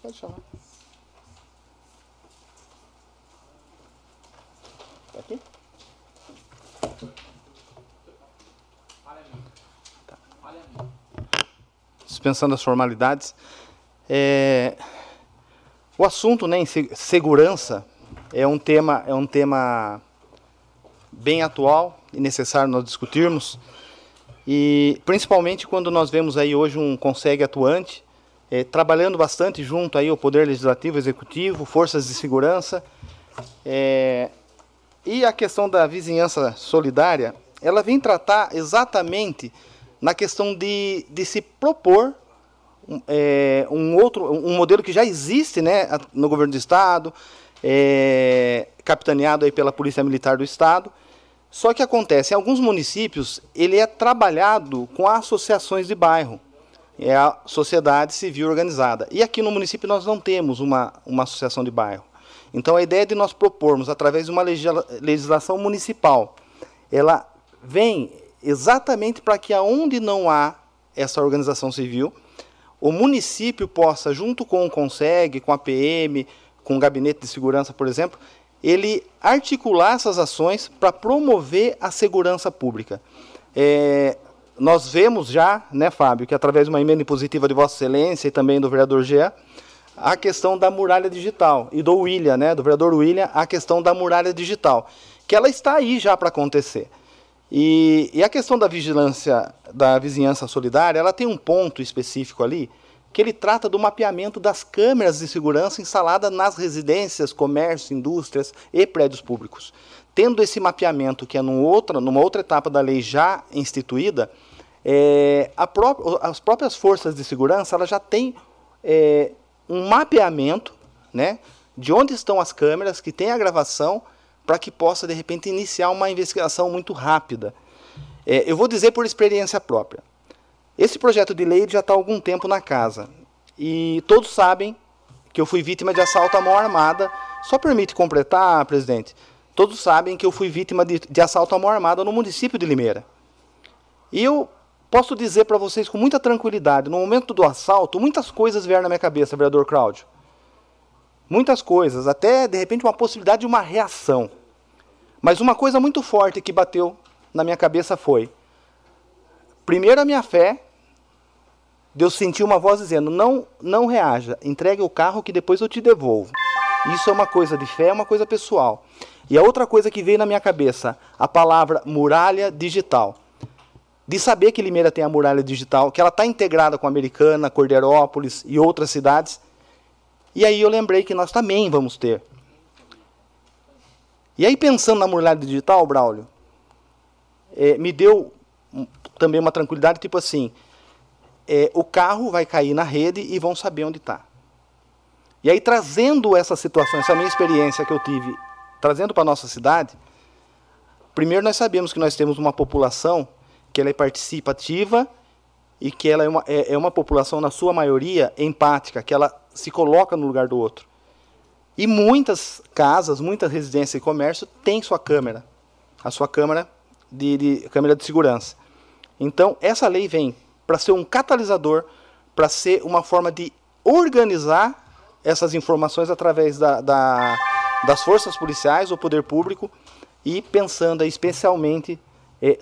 Speaker 7: Pode chamar. Tá aqui?
Speaker 6: Dispensando as formalidades. É, o assunto né, em segurança é um tema é um tema bem atual e necessário nós discutirmos e principalmente quando nós vemos aí hoje um consegue atuante é, trabalhando bastante junto aí ao poder legislativo, executivo, forças de segurança é, e a questão da vizinhança solidária, ela vem tratar exatamente na questão de, de se propor é, um outro um modelo que já existe né, no governo do estado, é, capitaneado aí pela Polícia Militar do Estado. Só que acontece, em alguns municípios, ele é trabalhado com associações de bairro, é a sociedade civil organizada. E aqui no município nós não temos uma, uma associação de bairro. Então a ideia de nós propormos, através de uma legislação municipal, ela vem exatamente para que aonde não há essa organização civil, o município possa, junto com o CONSEG, com a PM, com o gabinete de segurança, por exemplo, ele articular essas ações para promover a segurança pública. É, nós vemos já, né, Fábio, que através de uma emenda impositiva de Vossa Excelência e também do vereador Gea, a questão da muralha digital e do William, né, do vereador William, a questão da muralha digital, que ela está aí já para acontecer. E, e, a questão da vigilância da vizinhança solidária, ela tem um ponto específico ali, que ele trata do mapeamento das câmeras de segurança instaladas nas residências, comércios, indústrias e prédios públicos. Tendo esse mapeamento, que é num outra, numa outra etapa da lei já instituída, é, pró as próprias forças de segurança elas já têm é, um mapeamento né, de onde estão as câmeras, que tem a gravação, para que possa, de repente, iniciar uma investigação muito rápida. É, eu vou dizer por experiência própria. Esse projeto de lei já está há algum tempo na casa. E todos sabem que eu fui vítima de assalto à mão armada. Só permite completar, presidente. Todos sabem que eu fui vítima de, de assalto à mão armada no município de Limeira. E eu posso dizer para vocês com muita tranquilidade, no momento do assalto, muitas coisas vieram na minha cabeça, vereador Cláudio. Muitas coisas, até de repente uma possibilidade de uma reação. Mas uma coisa muito forte que bateu na minha cabeça foi: primeiro a minha fé, Deus sentiu uma voz dizendo: não, não reaja, entregue o carro que depois eu te devolvo. Isso é uma coisa de fé, é uma coisa pessoal. E a outra coisa que veio na minha cabeça, a palavra muralha digital. De saber que Limeira tem a muralha digital, que ela está integrada com a Americana, Cordeirópolis e outras cidades. E aí eu lembrei que nós também vamos ter. E aí pensando na muralha digital, Braulio, é, me deu também uma tranquilidade, tipo assim, é, o carro vai cair na rede e vão saber onde está. E aí, trazendo essa situação, essa minha experiência que eu tive, trazendo para a nossa cidade, primeiro nós sabemos que nós temos uma população que ela é participativa e que ela é uma, é, é uma população, na sua maioria, empática, que ela se coloca no lugar do outro. E muitas casas, muitas residências e comércio têm sua câmera, a sua câmera de, de câmera de segurança. Então, essa lei vem para ser um catalisador, para ser uma forma de organizar essas informações através da, da, das forças policiais, o poder público, e pensando especialmente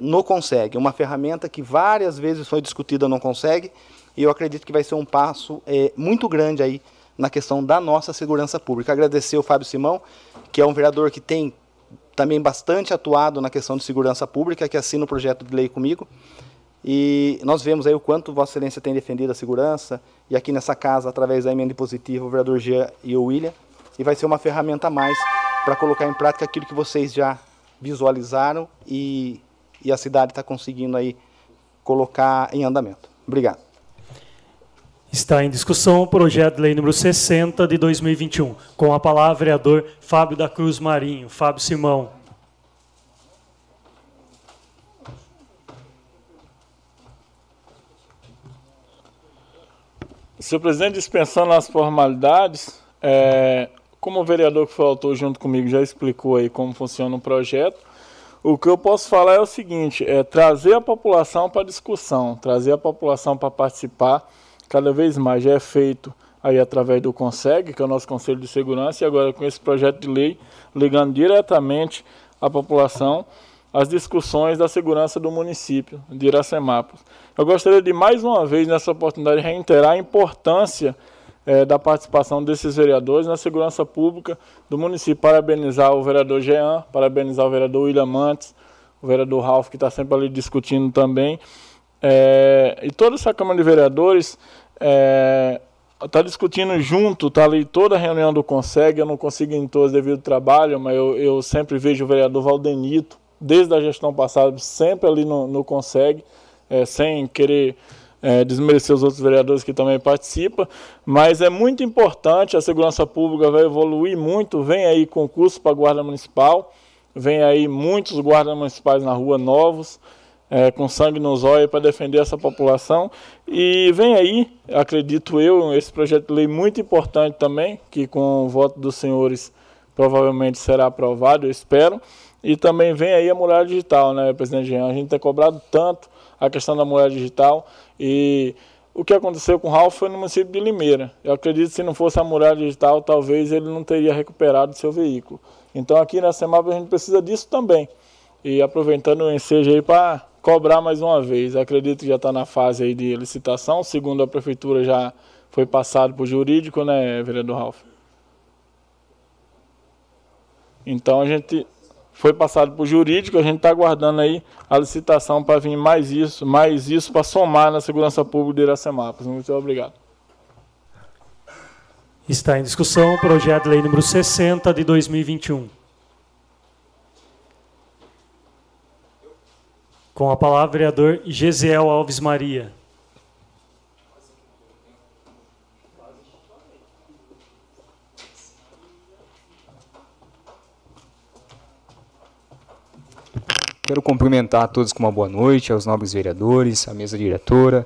Speaker 6: no Consegue, uma ferramenta que várias vezes foi discutida no Consegue, e eu acredito que vai ser um passo eh, muito grande aí na questão da nossa segurança pública. Agradecer o Fábio Simão, que é um vereador que tem também bastante atuado na questão de segurança pública, que assina o projeto de lei comigo. E nós vemos aí o quanto Vossa Excelência tem defendido a segurança, e aqui nessa casa, através da emenda positiva, o vereador Jean e o William, e vai ser uma ferramenta a mais para colocar em prática aquilo que vocês já visualizaram e, e a cidade está conseguindo aí colocar em andamento. Obrigado.
Speaker 2: Está em discussão o projeto de lei número 60 de 2021. Com a palavra, vereador Fábio da Cruz Marinho. Fábio Simão.
Speaker 5: Senhor presidente, dispensando as formalidades, é, como o vereador que foi autor junto comigo já explicou aí como funciona o projeto, o que eu posso falar é o seguinte, é trazer a população para discussão, trazer a população para participar, cada vez mais já é feito aí através do CONSEG, que é o nosso Conselho de Segurança, e agora com esse projeto de lei, ligando diretamente à população, as discussões da segurança do município de Iracemápolis. Eu gostaria de mais uma vez nessa oportunidade reiterar a importância é, da participação desses vereadores na segurança pública do município. Parabenizar o vereador Jean, parabenizar o vereador William Mantes, o vereador Ralph, que está sempre ali discutindo também. É, e toda essa Câmara de Vereadores está é, tá discutindo junto, está ali toda a reunião do Conseg, eu não consigo em todos devido ao trabalho, mas eu, eu sempre vejo o vereador Valdenito, desde a gestão passada, sempre ali no, no Conseg, é, sem querer é, desmerecer os outros vereadores que também participam, mas é muito importante, a segurança pública vai evoluir muito, vem aí concurso para guarda municipal, vem aí muitos guardas municipais na rua novos, é, com sangue nos olhos para defender essa população, e vem aí, acredito eu, esse projeto de lei muito importante também, que com o voto dos senhores provavelmente será aprovado, eu espero, e também vem aí a muralha digital, né, presidente Jean? A gente tem cobrado tanto a questão da muralha digital e o que aconteceu com o Ralph foi no município de Limeira. Eu acredito que se não fosse a muralha digital, talvez ele não teria recuperado seu veículo. Então aqui na Semap a gente precisa disso também. E aproveitando o ensejo aí para cobrar mais uma vez. acredito que já está na fase aí de licitação, segundo a prefeitura já foi passado para o jurídico, né, vereador Ralph? Então a gente foi passado para o jurídico, a gente está aguardando aí a licitação para vir mais isso, mais isso para somar na segurança pública de Iracemápolis. Muito obrigado.
Speaker 2: Está em discussão o projeto de lei número 60 de 2021. Com a palavra, vereador Gesiel Alves Maria.
Speaker 10: Quero cumprimentar a todos com uma boa noite, aos nobres vereadores, à mesa diretora,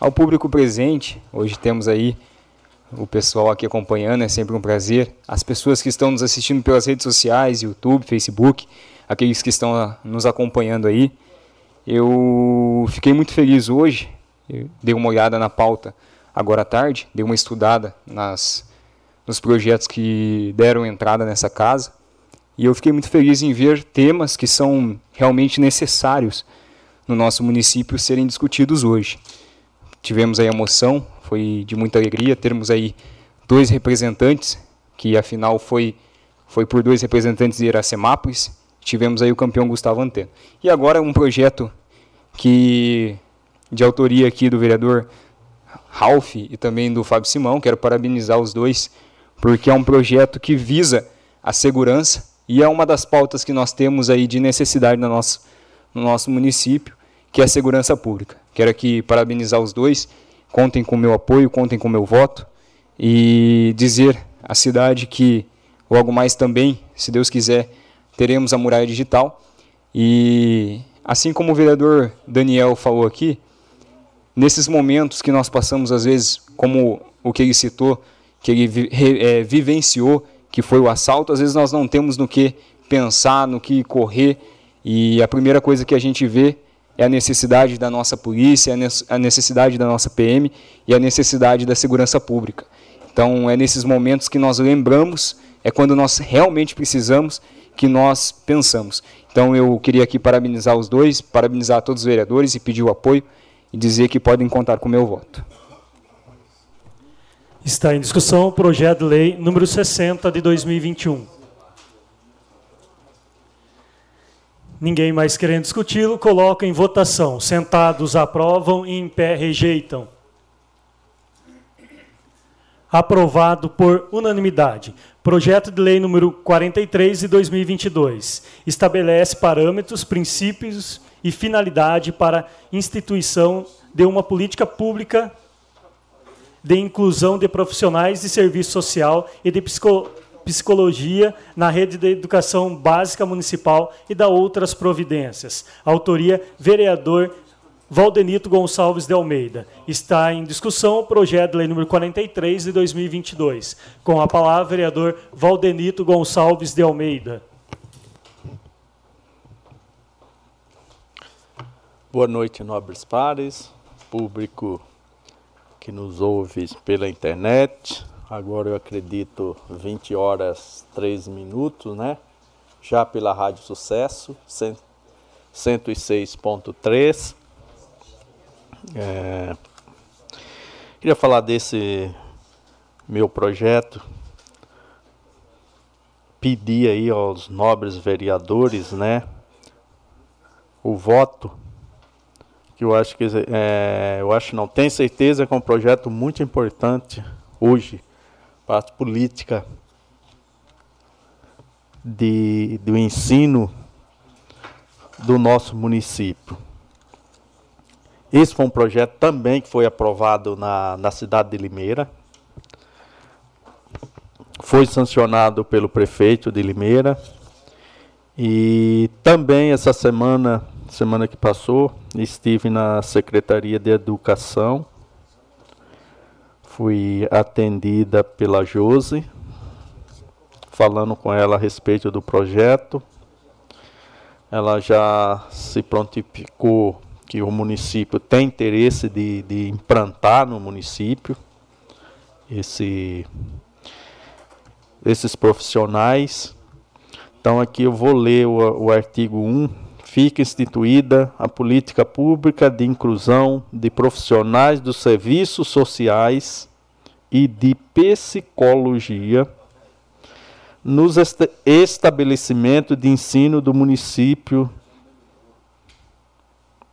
Speaker 10: ao público presente. Hoje temos aí o pessoal aqui acompanhando, é sempre um prazer. As pessoas que estão nos assistindo pelas redes sociais, YouTube, Facebook, aqueles que estão ah, nos acompanhando aí. Eu fiquei muito feliz hoje, eu dei uma olhada na pauta agora à tarde, dei uma estudada nas, nos projetos que deram entrada nessa casa e eu fiquei muito feliz em ver temas que são realmente necessários no nosso município serem discutidos hoje. Tivemos aí a moção, foi de muita alegria termos aí dois representantes, que afinal foi foi por dois representantes de Iracemápolis. Tivemos aí o campeão Gustavo Antena. E agora um projeto que de autoria aqui do vereador Ralph e também do Fábio Simão, quero parabenizar os dois, porque é um projeto que visa a segurança e é uma das pautas que nós temos aí de necessidade no nosso, no nosso município, que é a segurança pública. Quero aqui parabenizar os dois, contem com o meu apoio, contem com o meu voto e dizer à cidade que logo mais também, se Deus quiser, teremos a muralha digital. E assim como o vereador Daniel falou aqui, nesses momentos que nós passamos, às vezes, como o que ele citou, que ele é, vivenciou que foi o assalto, às vezes nós não temos no que pensar, no que correr, e a primeira coisa que a gente vê é a necessidade da nossa polícia, a necessidade da nossa PM e a necessidade da segurança pública. Então, é nesses momentos que nós lembramos, é quando nós realmente precisamos que nós pensamos. Então, eu queria aqui parabenizar os dois, parabenizar todos os vereadores e pedir o apoio e dizer que podem contar com o meu voto.
Speaker 2: Está em discussão o projeto de lei número 60 de 2021. Ninguém mais querendo discuti-lo, coloca em votação. Sentados aprovam e em pé rejeitam. Aprovado por unanimidade. Projeto de lei número 43 de 2022. Estabelece parâmetros, princípios e finalidade para instituição de uma política pública de inclusão de profissionais de serviço social e de psicologia na rede de educação básica municipal e da outras providências. Autoria, vereador Valdenito Gonçalves de Almeida. Está em discussão o projeto de lei número 43 de 2022. Com a palavra, vereador Valdenito Gonçalves de Almeida.
Speaker 11: Boa noite, nobres pares, público que nos ouve pela internet. Agora eu acredito 20 horas 3 minutos, né? Já pela Rádio Sucesso 106.3. É, queria falar desse meu projeto, pedir aí aos nobres vereadores, né, o voto, que eu acho que é, eu acho não tenho certeza que é um projeto muito importante hoje para a política de, do ensino do nosso município. Esse foi um projeto também que foi aprovado na, na cidade de Limeira. Foi sancionado pelo prefeito de Limeira. E também essa semana, semana que passou, estive na Secretaria de Educação. Fui atendida pela Jose, falando com ela a respeito do projeto. Ela já se prontificou que o município tem interesse de, de implantar no município esse, esses profissionais. Então aqui eu vou ler o, o artigo 1. Fica instituída a política pública de inclusão de profissionais dos serviços sociais e de psicologia nos estabelecimentos de ensino do município,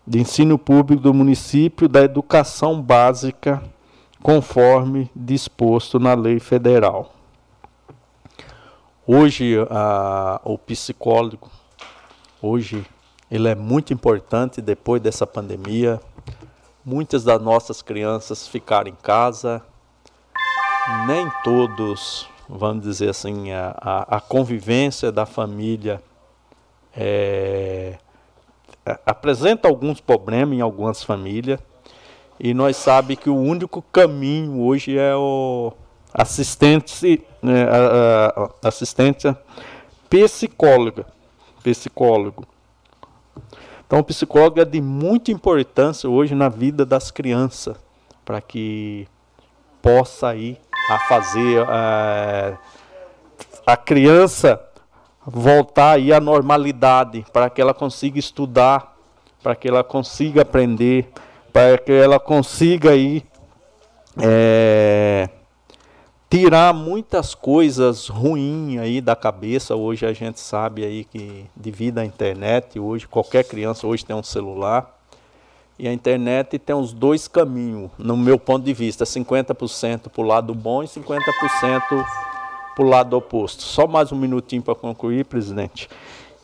Speaker 11: de ensino público do município da educação básica, conforme disposto na lei federal. Hoje, a, o psicólogo, hoje, ele é muito importante depois dessa pandemia. Muitas das nossas crianças ficaram em casa, nem todos vamos dizer assim, a, a, a convivência da família é, apresenta alguns problemas em algumas famílias e nós sabemos que o único caminho hoje é o assistente, né, assistência psicóloga, psicólogo. Então, o psicólogo é de muita importância hoje na vida das crianças, para que possa ir a fazer é, a criança voltar aí à normalidade, para que ela consiga estudar, para que ela consiga aprender, para que ela consiga aí é, tirar muitas coisas ruins aí da cabeça. Hoje a gente sabe aí que devido à internet, hoje qualquer criança hoje tem um celular. E a internet tem os dois caminhos, no meu ponto de vista, 50% para o lado bom e 50% para o lado oposto. Só mais um minutinho para concluir, presidente.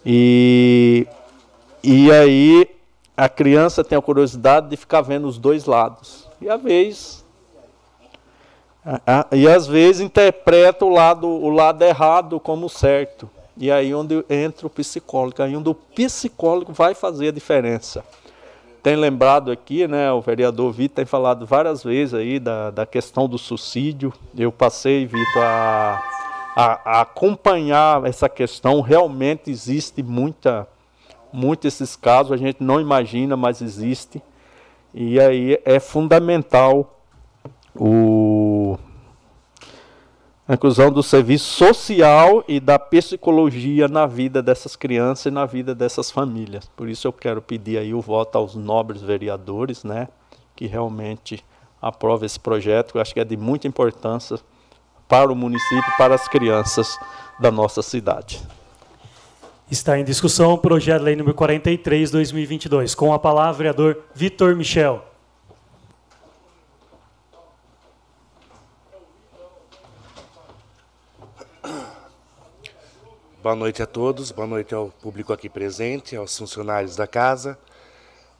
Speaker 11: E, e aí a criança tem a curiosidade de ficar vendo os dois lados. E às vezes e às vezes interpreta o lado, o lado errado como certo. E aí onde entra o psicólogo, aí onde o psicólogo vai fazer a diferença tem lembrado aqui, né, o vereador Vitor tem falado várias vezes aí da, da questão do suicídio. Eu passei, Vitor, a, a, a, acompanhar essa questão. Realmente existe muita, muito esses casos, a gente não imagina, mas existe. E aí é fundamental o, a inclusão do serviço social e da psicologia na vida dessas crianças e na vida dessas famílias. Por isso eu quero pedir aí o voto aos nobres vereadores, né, que realmente aprovem esse projeto, que eu acho que é de muita importância para o município, para as crianças da nossa cidade.
Speaker 2: Está em discussão o projeto de lei número 43, 2022. Com a palavra, vereador Vitor Michel.
Speaker 12: Boa noite a todos, boa noite ao público aqui presente, aos funcionários da casa,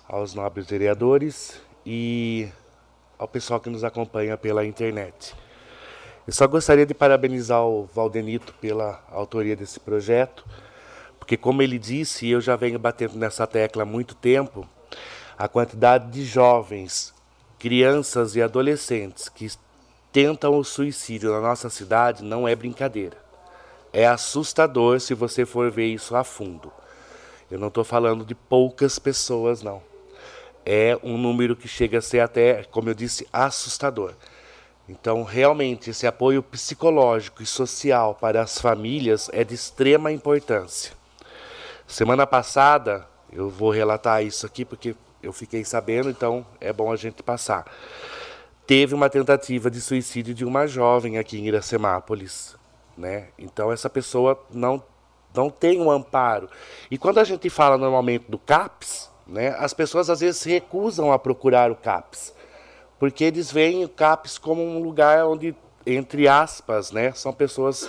Speaker 12: aos nobres vereadores e ao pessoal que nos acompanha pela internet. Eu só gostaria de parabenizar o Valdenito pela autoria desse projeto, porque, como ele disse, eu já venho batendo nessa tecla há muito tempo, a quantidade de jovens, crianças e adolescentes que tentam o suicídio na nossa cidade não é brincadeira. É assustador se você for ver isso a fundo. Eu não estou falando de poucas pessoas, não. É um número que chega a ser até, como eu disse, assustador. Então, realmente, esse apoio psicológico e social para as famílias é de extrema importância. Semana passada, Eu vou relatar isso aqui porque eu fiquei sabendo, então é bom a gente passar. Teve uma tentativa de suicídio de uma jovem aqui em Iracemápolis, né? Então essa pessoa não não tem um amparo. E quando a gente fala normalmente do CAPS, né, as pessoas às vezes recusam a procurar o CAPS, porque eles veem o CAPS como um lugar onde, entre aspas, né, são pessoas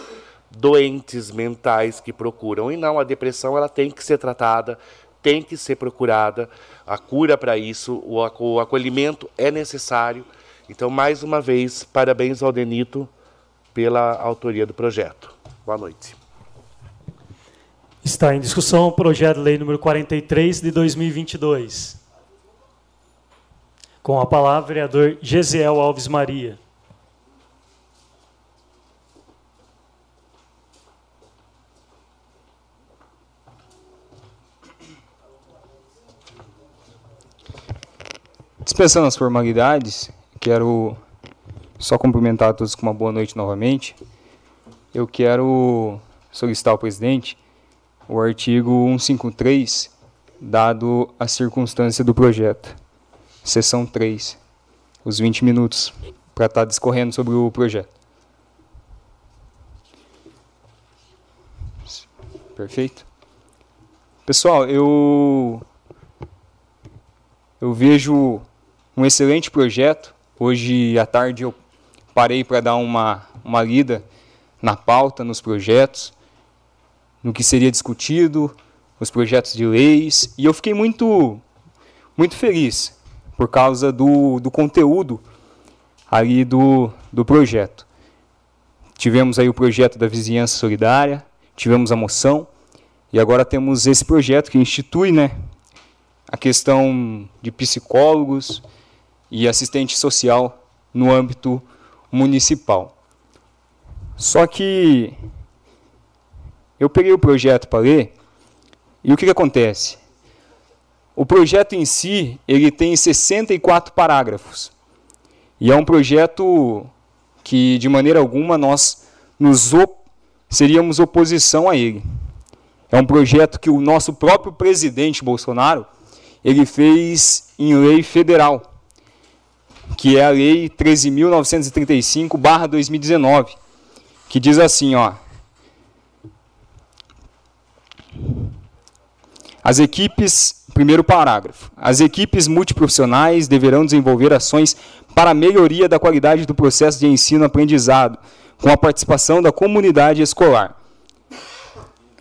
Speaker 12: doentes mentais que procuram. E não, a depressão ela tem que ser tratada, tem que ser procurada, a cura para isso, o acolhimento é necessário. Então, mais uma vez, parabéns ao Denito pela autoria do projeto. Boa noite.
Speaker 2: Está em discussão o projeto de lei número 43 de 2022. Com a palavra, o vereador Gesiel Alves Maria.
Speaker 10: Dispensando as formalidades, quero só cumprimentar a todos com uma boa noite novamente. Eu quero solicitar ao presidente o artigo 153, dado a circunstância do projeto. Seção 3, os 20 minutos para estar tá discorrendo sobre o projeto. Perfeito? Pessoal, eu eu vejo um excelente projeto. Hoje à tarde eu parei para dar uma, uma lida na pauta, nos projetos no que seria discutido, os projetos de leis, e eu fiquei muito, muito feliz por causa do, do conteúdo ali do, do projeto. Tivemos aí o projeto da vizinhança solidária, tivemos a moção, e agora temos esse projeto que institui né, a questão de psicólogos e assistente social no âmbito municipal. Só que eu peguei o projeto para ler e o que, que acontece? O projeto em si ele tem 64 parágrafos e é um projeto que de maneira alguma nós nos op seríamos oposição a ele. É um projeto que o nosso próprio presidente Bolsonaro ele fez em lei federal, que é a lei 13.935/2019, que diz assim, ó, As equipes, primeiro parágrafo. As equipes multiprofissionais deverão desenvolver ações para a melhoria da qualidade do processo de ensino-aprendizado, com a participação da comunidade escolar.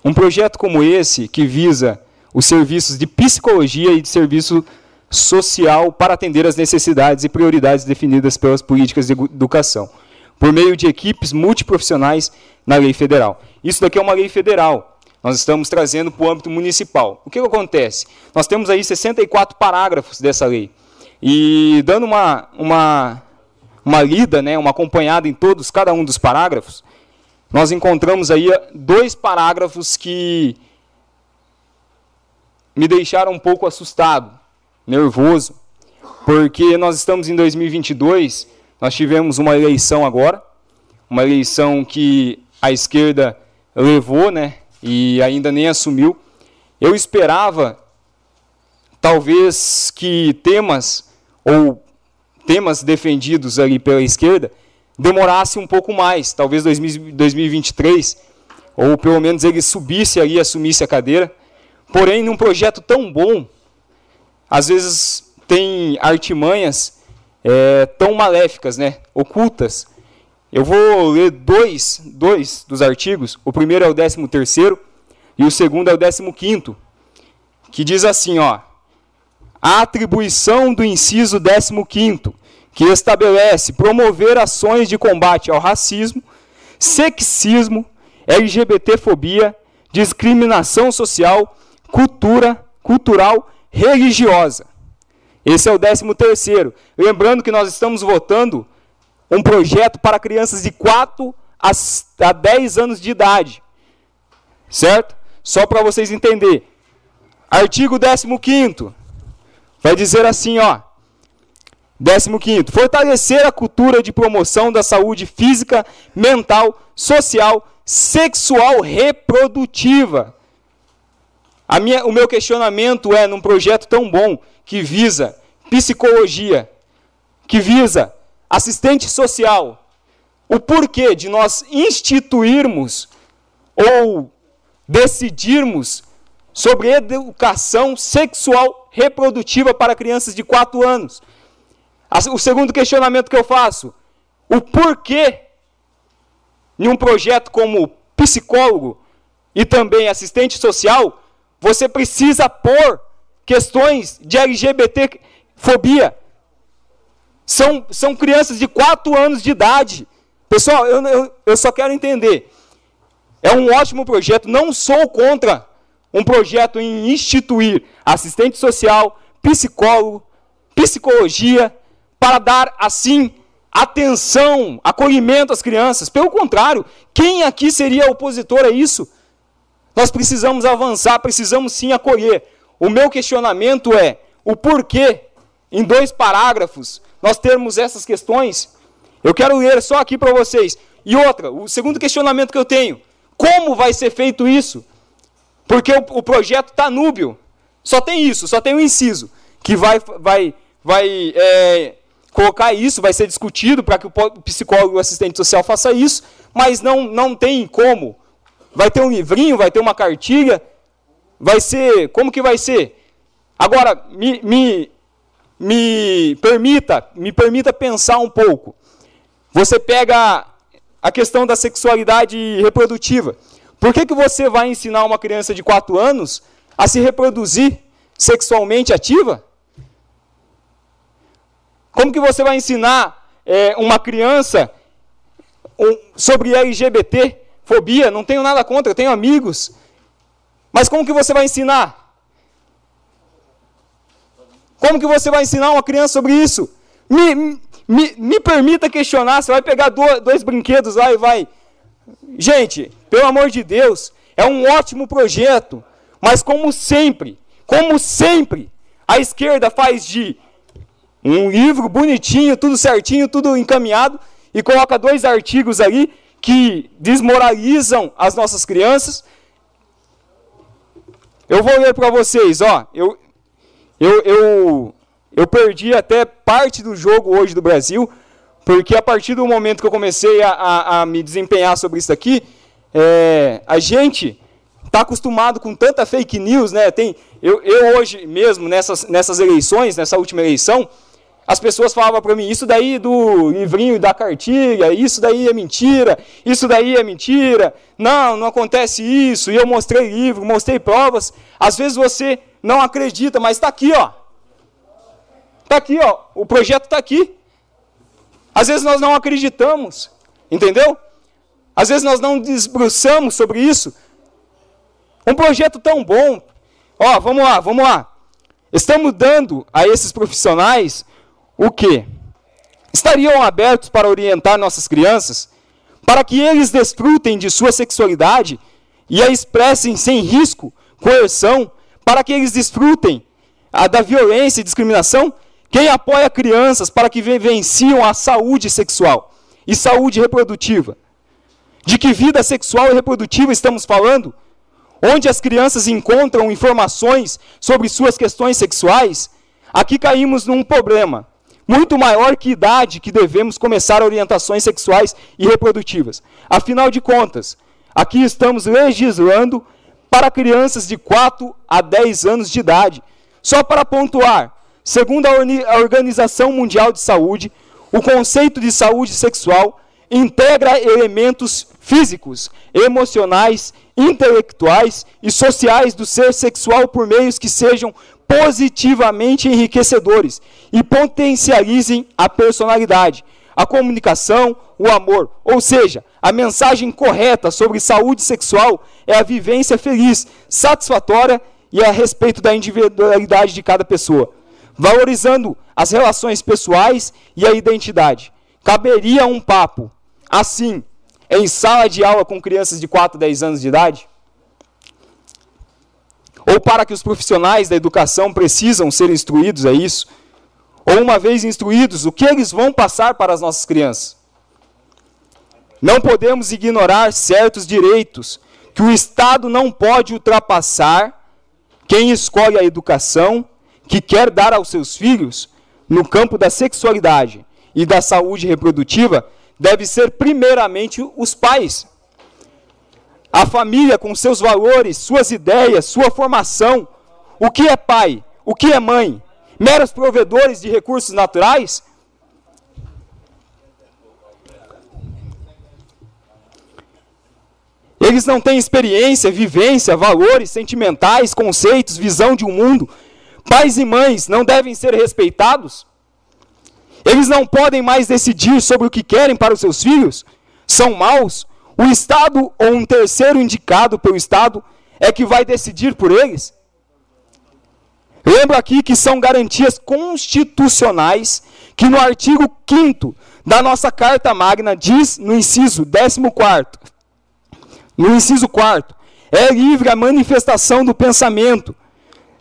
Speaker 10: Um projeto como esse, que visa os serviços de psicologia e de serviço social para atender às necessidades e prioridades definidas pelas políticas de educação, por meio de equipes multiprofissionais na lei federal. Isso daqui é uma lei federal, nós estamos trazendo para o âmbito municipal. O que, que acontece? Nós temos aí 64 parágrafos dessa lei. E dando uma, uma, uma lida, né, uma acompanhada em todos, cada um dos parágrafos, nós encontramos aí dois parágrafos que me deixaram um pouco assustado, nervoso, porque nós estamos em 2022, nós tivemos uma eleição agora, uma eleição que a esquerda levou, né, e ainda nem assumiu. Eu esperava, talvez, que temas ou temas defendidos ali pela esquerda demorasse um pouco mais, talvez 2023, ou pelo menos ele subisse ali, assumisse a cadeira. Porém, num projeto tão bom, às vezes tem artimanhas é, tão maléficas, né, ocultas, eu vou ler dois, dois dos artigos. O primeiro é o 13 terceiro e o segundo é o 15 quinto, que diz assim, ó: A atribuição do inciso 15 quinto, que estabelece promover ações de combate ao racismo, sexismo, LGBTfobia, discriminação social, cultura, cultural, religiosa. Esse é o 13 terceiro. Lembrando que nós estamos votando um projeto para crianças de 4 a 10 anos de idade. Certo? Só para vocês entenderem. Artigo 15 vai dizer assim, ó. 15 fortalecer a cultura de promoção da saúde física, mental, social, sexual reprodutiva. Minha, o meu questionamento é, num projeto tão bom que visa psicologia, que visa assistente social, o porquê de nós instituirmos ou decidirmos sobre educação sexual reprodutiva para crianças de 4 anos. O segundo questionamento que eu faço, o porquê em um projeto como psicólogo e também assistente social, você precisa pôr questões de LGBT fobia. São, são crianças de 4 anos de idade. Pessoal, eu, eu, eu só quero entender. É um ótimo projeto, não sou contra um projeto em instituir assistente social, psicólogo, psicologia, para dar assim atenção, acolhimento às crianças. Pelo contrário, quem aqui seria opositor a isso? Nós precisamos avançar, precisamos sim acolher. O meu questionamento é o porquê, em dois parágrafos, nós termos essas questões. Eu quero ler só aqui para vocês. E outra, o segundo questionamento que eu tenho: como vai ser feito isso? Porque o, o projeto está núbio. Só tem isso, só tem o um inciso. Que vai, vai, vai é, colocar isso, vai ser discutido para que o psicólogo e o assistente social faça isso, mas não, não tem como. Vai ter um livrinho, vai ter uma cartilha, vai ser. Como que vai ser? Agora, me, me, me permita, me permita pensar um pouco. Você pega a questão da sexualidade reprodutiva. Por que, que você vai ensinar uma criança de 4 anos a se reproduzir sexualmente ativa? Como que você vai ensinar é, uma criança um, sobre LGBT, fobia? Não tenho nada contra, eu tenho amigos. Mas como que você vai ensinar? Como que você vai ensinar uma criança sobre isso? Me, me, me permita questionar, você vai pegar dois, dois brinquedos lá e vai Gente, pelo amor de Deus, é um ótimo projeto, mas como sempre, como sempre, a esquerda faz de um livro bonitinho, tudo certinho, tudo encaminhado, e coloca dois artigos ali que desmoralizam as nossas crianças. Eu vou ler para vocês, ó. Eu, eu, eu, eu perdi até parte do jogo hoje do Brasil porque a partir do momento que eu comecei a, a, a me desempenhar sobre isso aqui, é, a gente está acostumado com tanta fake news, né? Tem, eu, eu hoje mesmo, nessas, nessas eleições, nessa última eleição, as pessoas falavam para mim, isso daí do livrinho da cartilha, isso daí é mentira, isso daí é mentira, não, não acontece isso, e eu mostrei livro, mostrei provas. Às vezes você não acredita, mas está aqui, ó. Está aqui, ó. O projeto está aqui. Às vezes nós não acreditamos, entendeu? Às vezes nós não desbruçamos sobre isso. Um projeto tão bom. Ó, vamos lá, vamos lá. Estamos dando a esses profissionais o quê? Estariam abertos para orientar nossas crianças, para que eles desfrutem de sua sexualidade e a expressem sem risco, coerção, para que eles desfrutem a, da violência e discriminação quem apoia crianças para que vivenciam a saúde sexual e saúde reprodutiva? De que vida sexual e reprodutiva estamos falando? Onde as crianças encontram informações sobre suas questões sexuais? Aqui caímos num problema muito maior que idade que devemos começar orientações sexuais e reprodutivas. Afinal de contas, aqui estamos legislando para crianças de 4 a 10 anos de idade. Só para pontuar, Segundo a Organização Mundial de Saúde, o conceito de saúde sexual integra elementos físicos, emocionais, intelectuais e sociais do ser sexual por meios que sejam positivamente enriquecedores e potencializem a personalidade, a comunicação, o amor. Ou seja, a mensagem correta sobre saúde sexual é a vivência feliz, satisfatória e a respeito da individualidade de cada pessoa valorizando as relações pessoais e a identidade. Caberia um papo assim em sala de aula com crianças de 4, 10 anos de idade? Ou para que os profissionais da educação precisam ser instruídos a isso? Ou uma vez instruídos, o que eles vão passar para as nossas crianças? Não podemos ignorar certos direitos que o Estado não pode ultrapassar quem escolhe a educação que quer dar aos seus filhos no campo da sexualidade e da saúde reprodutiva deve ser primeiramente os pais. A família com seus valores, suas ideias, sua formação. O que é pai? O que é mãe? Meros provedores de recursos naturais? Eles não têm experiência, vivência, valores sentimentais, conceitos, visão de um mundo. Pais e mães não devem ser respeitados? Eles não podem mais decidir sobre o que querem para os seus filhos? São maus? O Estado ou um terceiro indicado pelo Estado é que vai decidir por eles? Lembro aqui que são garantias constitucionais que no artigo 5 da nossa Carta Magna diz no inciso 14 no inciso 4 é livre a manifestação do pensamento.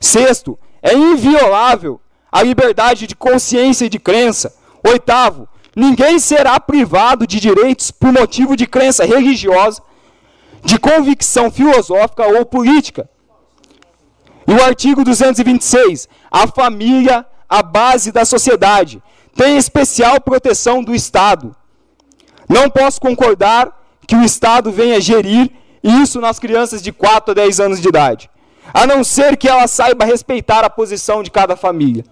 Speaker 10: Sexto, é inviolável a liberdade de consciência e de crença. Oitavo, ninguém será privado de direitos por motivo de crença religiosa, de convicção filosófica ou política. E o artigo 226, a família, a base da sociedade, tem especial proteção do Estado. Não posso concordar que o Estado venha gerir isso nas crianças de 4 a 10 anos de idade, a não ser que ela saiba respeitar a posição de cada família,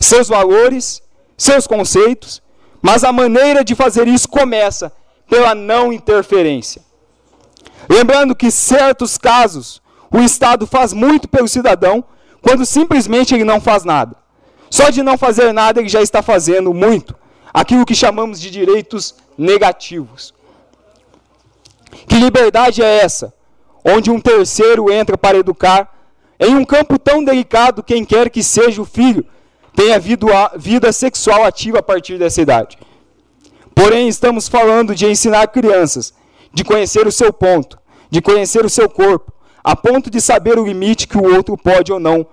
Speaker 10: seus valores, seus conceitos, mas a maneira de fazer isso começa pela não interferência. Lembrando que, em certos casos, o Estado faz muito pelo cidadão quando simplesmente ele não faz nada. Só de não fazer nada ele já está fazendo muito, aquilo que chamamos de direitos negativos. Que liberdade é essa? Onde um terceiro entra para educar, em um campo tão delicado, quem quer que seja o filho tenha vida sexual ativa a partir dessa idade. Porém, estamos falando de ensinar crianças, de conhecer o seu ponto, de conhecer o seu corpo, a ponto de saber o limite que o outro pode ou não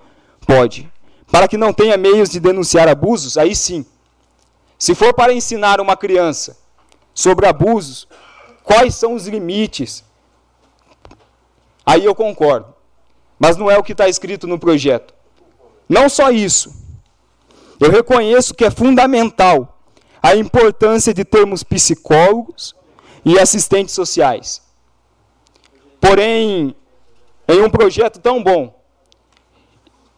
Speaker 10: pode. Para que não tenha meios de denunciar abusos, aí sim. Se for para ensinar uma criança sobre abusos, quais são os limites. Aí eu concordo. Mas não é o que está escrito no projeto. Não só isso. Eu reconheço que é fundamental a importância de termos psicólogos e assistentes sociais. Porém, em um projeto tão bom,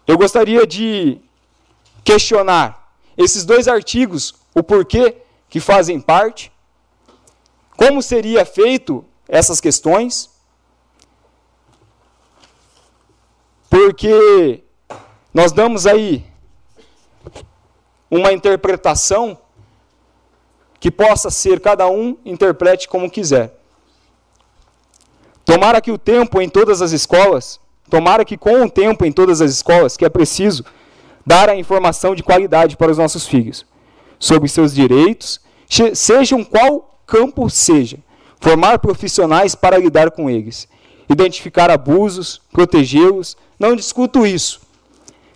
Speaker 10: eu gostaria de questionar esses dois artigos, o porquê que fazem parte como seria feito essas questões? Porque nós damos aí uma interpretação que possa ser cada um interprete como quiser. Tomara que o tempo em todas as escolas, tomara que com o tempo em todas as escolas, que é preciso dar a informação de qualidade para os nossos filhos sobre seus direitos, sejam qual campo seja formar profissionais para lidar com eles, identificar abusos, protegê-los, não discuto isso.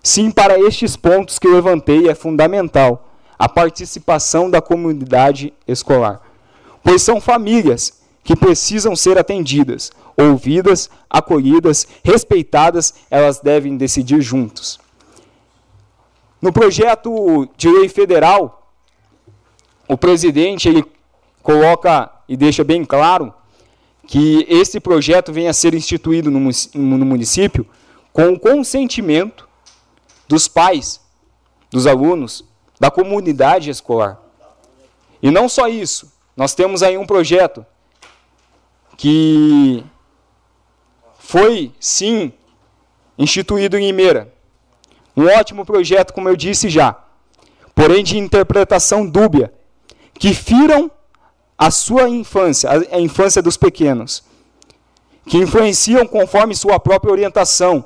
Speaker 10: Sim, para estes pontos que levantei é fundamental a participação da comunidade escolar, pois são famílias que precisam ser atendidas, ouvidas, acolhidas, respeitadas, elas devem decidir juntos. No projeto de lei federal, o presidente ele coloca e deixa bem claro que esse projeto venha a ser instituído no município com o consentimento dos pais, dos alunos, da comunidade escolar. E não só isso, nós temos aí um projeto que foi, sim, instituído em Limeira. Um ótimo projeto, como eu disse já, porém de interpretação dúbia, que firam a sua infância, a infância dos pequenos, que influenciam conforme sua própria orientação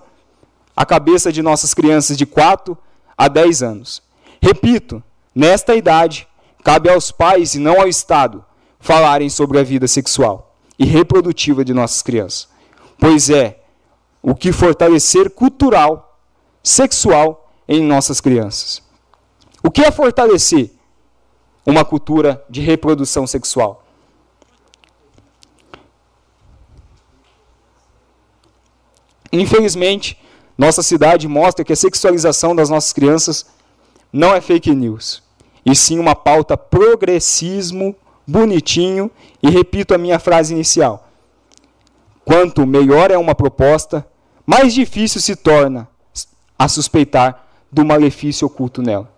Speaker 10: a cabeça de nossas crianças de 4 a 10 anos. Repito, nesta idade, cabe aos pais e não ao Estado falarem sobre a vida sexual e reprodutiva de nossas crianças, pois é o que fortalecer cultural, sexual em nossas crianças. O que é fortalecer? uma cultura de reprodução sexual. Infelizmente, Nossa cidade mostra que a sexualização das nossas crianças não é fake news, e sim uma pauta progressismo bonitinho, e repito a minha frase inicial. Quanto melhor é uma proposta, mais difícil se torna a suspeitar do malefício oculto nela.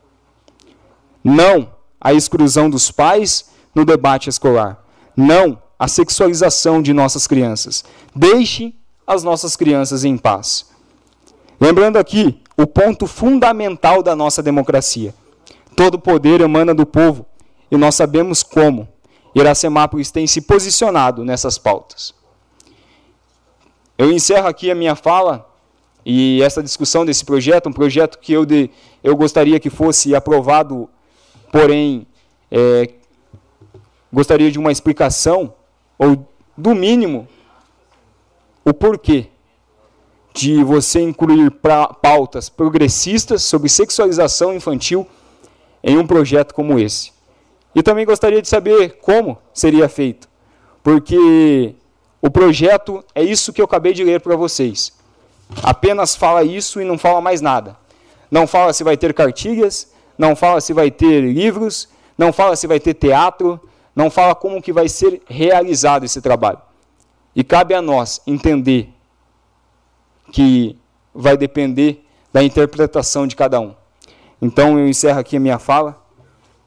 Speaker 10: Não a exclusão dos pais no debate escolar. Não a sexualização de nossas crianças. Deixe as nossas crianças em paz. Lembrando aqui o ponto fundamental da nossa democracia. Todo poder emana do povo e nós sabemos como Iracemápolis tem se posicionado nessas pautas. Eu encerro aqui a minha fala e essa discussão desse projeto, um projeto que eu, de, eu gostaria que fosse aprovado, porém, é, gostaria de uma explicação, ou do mínimo, o porquê de você incluir pra, pautas progressistas sobre sexualização infantil em um projeto como esse. E também gostaria de saber como seria feito, porque o projeto é isso que eu acabei de ler para vocês. Apenas fala isso e não fala mais nada. Não fala se vai ter cartilhas, não fala se vai ter livros, não fala se vai ter teatro, não fala como que vai ser realizado esse trabalho. E cabe a nós entender que vai depender da interpretação de cada um. Então eu encerro aqui a minha fala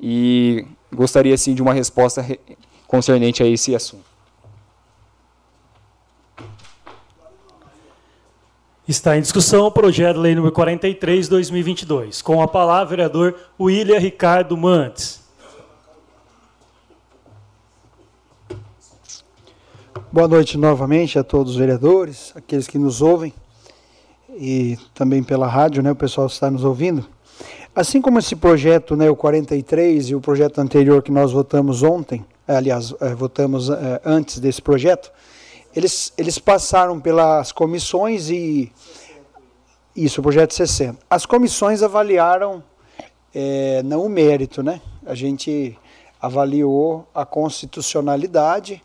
Speaker 10: e gostaria sim de uma resposta concernente a esse assunto.
Speaker 2: Está em discussão o projeto de lei número 43, 2022. Com a palavra, o vereador William Ricardo Mantes.
Speaker 7: Boa noite novamente a todos os vereadores, aqueles que nos ouvem e também pela rádio, né, o pessoal está nos ouvindo. Assim como esse projeto, né, o 43 e o projeto anterior que nós votamos ontem, aliás, é, votamos é, antes desse projeto, eles, eles passaram pelas comissões e isso, o projeto 60. As comissões avaliaram é, não o mérito, né? A gente avaliou a constitucionalidade,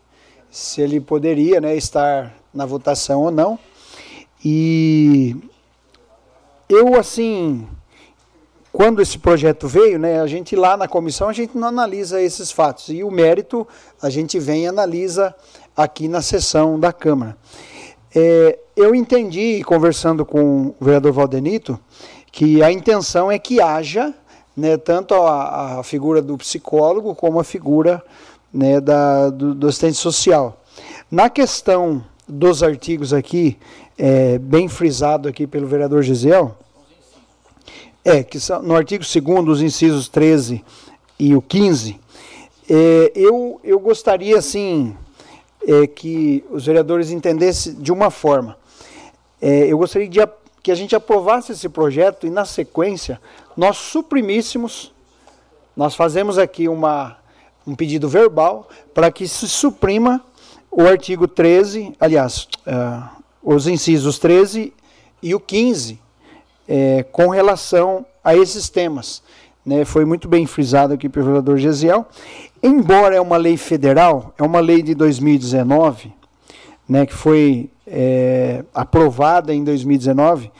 Speaker 7: se ele poderia né, estar na votação ou não. E eu, assim, quando esse projeto veio, né, a gente lá na comissão, a gente não analisa esses fatos. E o mérito, a gente vem e analisa aqui na sessão da Câmara. É, eu entendi, conversando com o vereador Valdenito, que a intenção é que haja né, tanto a, a figura do psicólogo como a figura né, da, do, do assistente social. Na questão dos artigos aqui, é, bem frisado aqui pelo vereador Gisel, é que no artigo 2 os incisos 13 e o 15, é, eu, eu gostaria, assim, é, que os vereadores entendessem de uma forma. É, eu gostaria de, que a gente aprovasse esse projeto e, na sequência, nós suprimíssemos, nós fazemos aqui uma, um pedido verbal para que se suprima o artigo 13, aliás, uh, os incisos 13 e o 15, é, com relação a esses temas. Né, foi muito bem frisado aqui pelo vereador Gesiel. Embora é uma lei federal, é uma lei de 2019, né, que foi é, aprovada em 2019,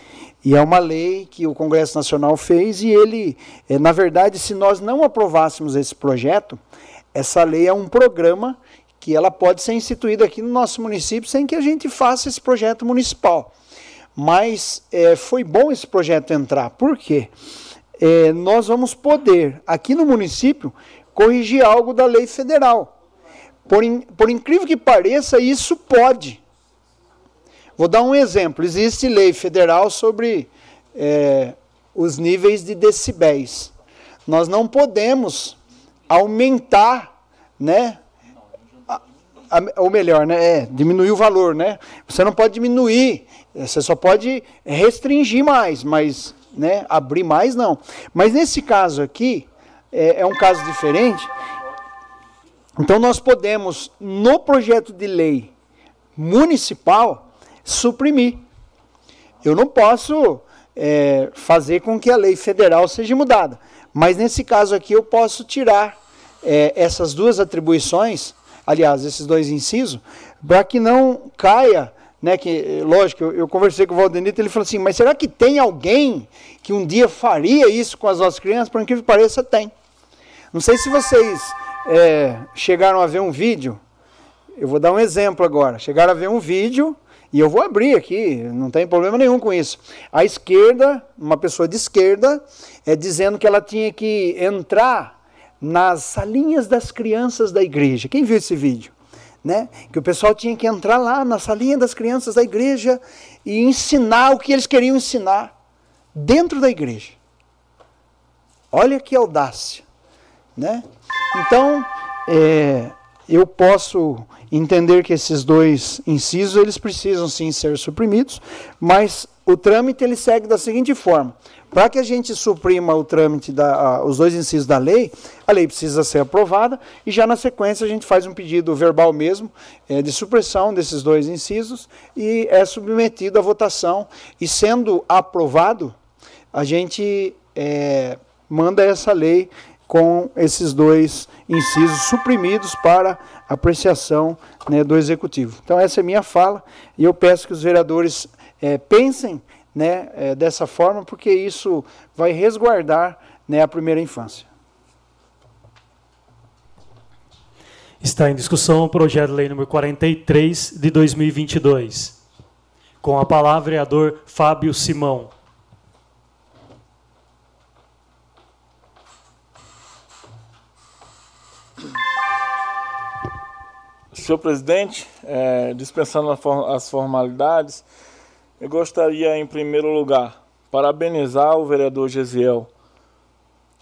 Speaker 7: e é uma lei que o Congresso Nacional fez, e ele, é, na verdade, se nós não aprovássemos esse projeto, essa lei é um programa que ela pode ser instituída aqui no nosso município sem que a gente faça esse projeto municipal. Mas é, foi bom esse projeto entrar, por quê? É, nós vamos poder, aqui no município, corrigir algo da lei federal. Por, in, por incrível que pareça, isso pode. Vou dar um exemplo. Existe lei federal sobre é, os níveis de decibéis. Nós não podemos aumentar, né? Ou melhor, né? É, diminuir o valor, né? Você não pode diminuir, você só pode restringir mais, mas né, abrir mais não. Mas nesse caso aqui, é, é um caso diferente. Então nós podemos, no projeto de lei municipal, suprimir. Eu não posso é, fazer com que a lei federal seja mudada. Mas nesse caso aqui eu posso tirar é, essas duas atribuições, aliás, esses dois incisos, para que não caia né, que, lógico, eu, eu conversei com o Valdenito, ele falou assim, mas será que tem alguém que um dia faria isso com as nossas crianças? Por incrível que pareça, tem. Não sei se vocês é, chegaram a ver um vídeo, eu vou dar um exemplo agora. Chegaram a ver um vídeo, e eu vou abrir aqui, não tem problema nenhum com isso. A esquerda, uma pessoa de esquerda, é dizendo que ela tinha que entrar nas salinhas das crianças da igreja. Quem viu esse vídeo? Né? Que o pessoal tinha que entrar lá na salinha das crianças da igreja e ensinar o que eles queriam ensinar dentro da igreja. Olha que audácia, né? Então, é, eu posso entender que esses dois incisos eles precisam sim ser suprimidos, mas o trâmite ele segue da seguinte forma: para que a gente suprima o trâmite da, os dois incisos da lei, a lei precisa ser aprovada e já na sequência a gente faz um pedido verbal mesmo é, de supressão desses dois incisos e é submetido à votação e sendo aprovado a gente é, manda essa lei com esses dois incisos suprimidos para apreciação né, do executivo. Então essa é a minha fala e eu peço que os vereadores é, pensem né, é, dessa forma, porque isso vai resguardar né, a primeira infância.
Speaker 2: Está em discussão o projeto de lei número 43 de 2022. Com a palavra, vereador Fábio Simão.
Speaker 5: Senhor presidente, é, dispensando as formalidades, eu gostaria, em primeiro lugar, parabenizar o vereador Gesiel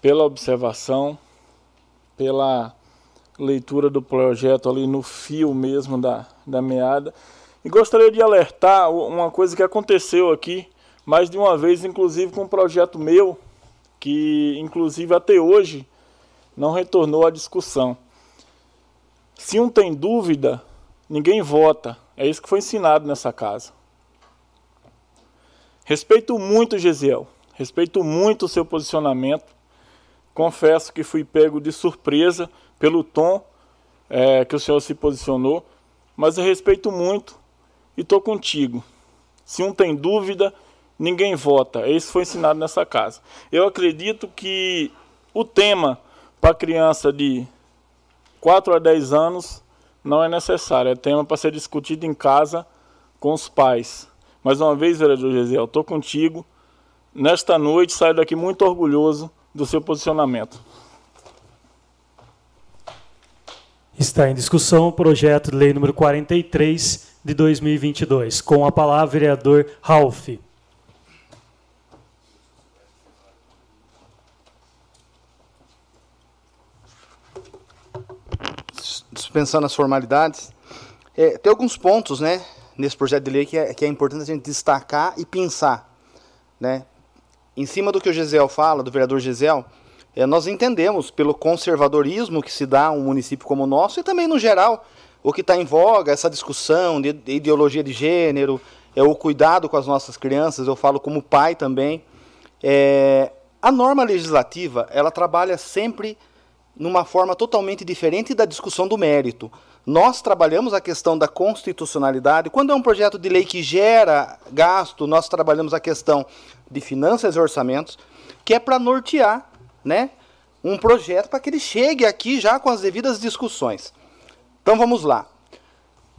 Speaker 5: pela observação, pela leitura do projeto ali no fio mesmo da, da meada. E gostaria de alertar uma coisa que aconteceu aqui, mais de uma vez, inclusive com um projeto meu, que inclusive até hoje não retornou à discussão. Se um tem dúvida, ninguém vota. É isso que foi ensinado nessa casa. Respeito muito Gesiel, respeito muito o seu posicionamento. Confesso que fui pego de surpresa pelo tom é, que o senhor se posicionou, mas eu respeito muito e estou contigo. Se um tem dúvida, ninguém vota. Isso foi ensinado nessa casa. Eu acredito que o tema para criança de 4 a 10 anos não é necessário, é tema para ser discutido em casa com os pais. Mais uma vez, vereador Gesiel, estou contigo. Nesta noite, saio daqui muito orgulhoso do seu posicionamento.
Speaker 2: Está em discussão o projeto de lei número 43 de 2022. Com a palavra, vereador Ralph.
Speaker 6: dispensando as formalidades, é, tem alguns pontos né, nesse projeto de lei que é, que é importante a gente destacar e pensar. Né? Em cima do que o Gisel fala, do vereador Gisel, é, nós entendemos pelo conservadorismo que se dá a um município como o nosso e também, no geral, o que está em voga, essa discussão de, de ideologia de gênero, é o cuidado com as nossas crianças, eu falo como pai também. É, a norma legislativa, ela trabalha sempre numa forma totalmente diferente da discussão do mérito. Nós trabalhamos a questão da constitucionalidade. Quando é um projeto de lei que gera gasto, nós trabalhamos a questão de finanças e orçamentos, que é para nortear né, um projeto para que ele chegue aqui já com as devidas discussões. Então vamos lá.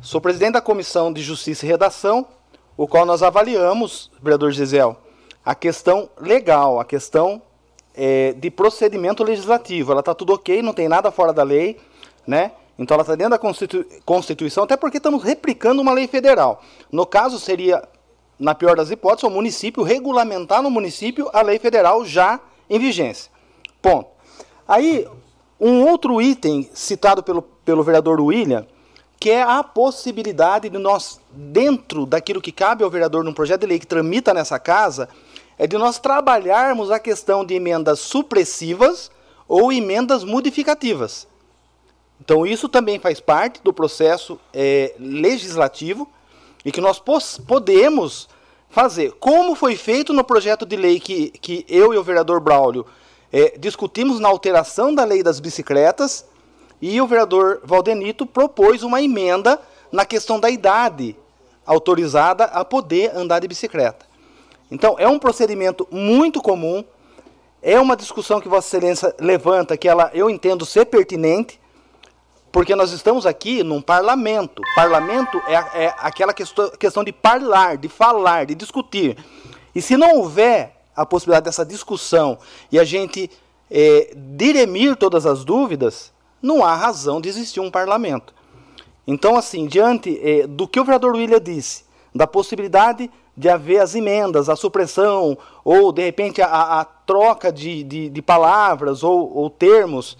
Speaker 6: Sou presidente da Comissão de Justiça e Redação, o qual nós avaliamos, vereador Gisel, a questão legal, a questão é, de procedimento legislativo. Ela está tudo ok, não tem nada fora da lei, né? Então ela está dentro da Constitu Constituição, até porque estamos replicando uma lei federal. No caso, seria, na pior das hipóteses, o município regulamentar no município a lei federal já em vigência. Ponto. Aí, um outro item citado pelo, pelo vereador William, que é a possibilidade de nós, dentro daquilo que cabe ao vereador num projeto de lei que tramita nessa casa, é de nós trabalharmos a questão de emendas supressivas ou emendas modificativas. Então, isso também faz parte do processo é, legislativo e que nós podemos fazer. Como foi feito no projeto de lei que, que eu e o vereador Braulio é, discutimos na alteração da lei das bicicletas, e o vereador Valdenito propôs uma emenda na questão da idade autorizada a poder andar de bicicleta. Então, é um procedimento muito comum, é uma discussão que Vossa Excelência levanta, que ela eu entendo ser pertinente, porque nós estamos aqui num parlamento. Parlamento é, é aquela questão, questão de falar, de falar, de discutir. E se não houver a possibilidade dessa discussão e a gente é, diremir todas as dúvidas, não há razão de existir um parlamento. Então, assim, diante é, do que o vereador William disse, da possibilidade de haver as emendas, a supressão, ou de repente a, a troca de, de, de, palavras ou, ou termos,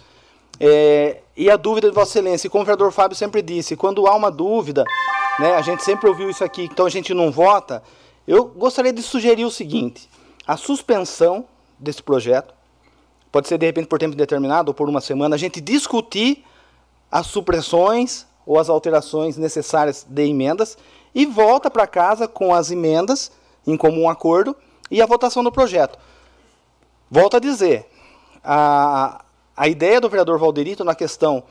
Speaker 6: é, e a dúvida de Vossa Excelência, como o vereador Fábio sempre disse, quando há uma dúvida, né, a gente sempre ouviu isso aqui, então a gente não vota, eu gostaria de sugerir o seguinte: a suspensão desse projeto, pode ser de repente por tempo determinado ou por uma semana, a gente discutir as supressões ou as alterações necessárias de emendas e volta para casa com as emendas em comum acordo e a votação do projeto. Volto a dizer, a, a ideia do vereador Valderito na questão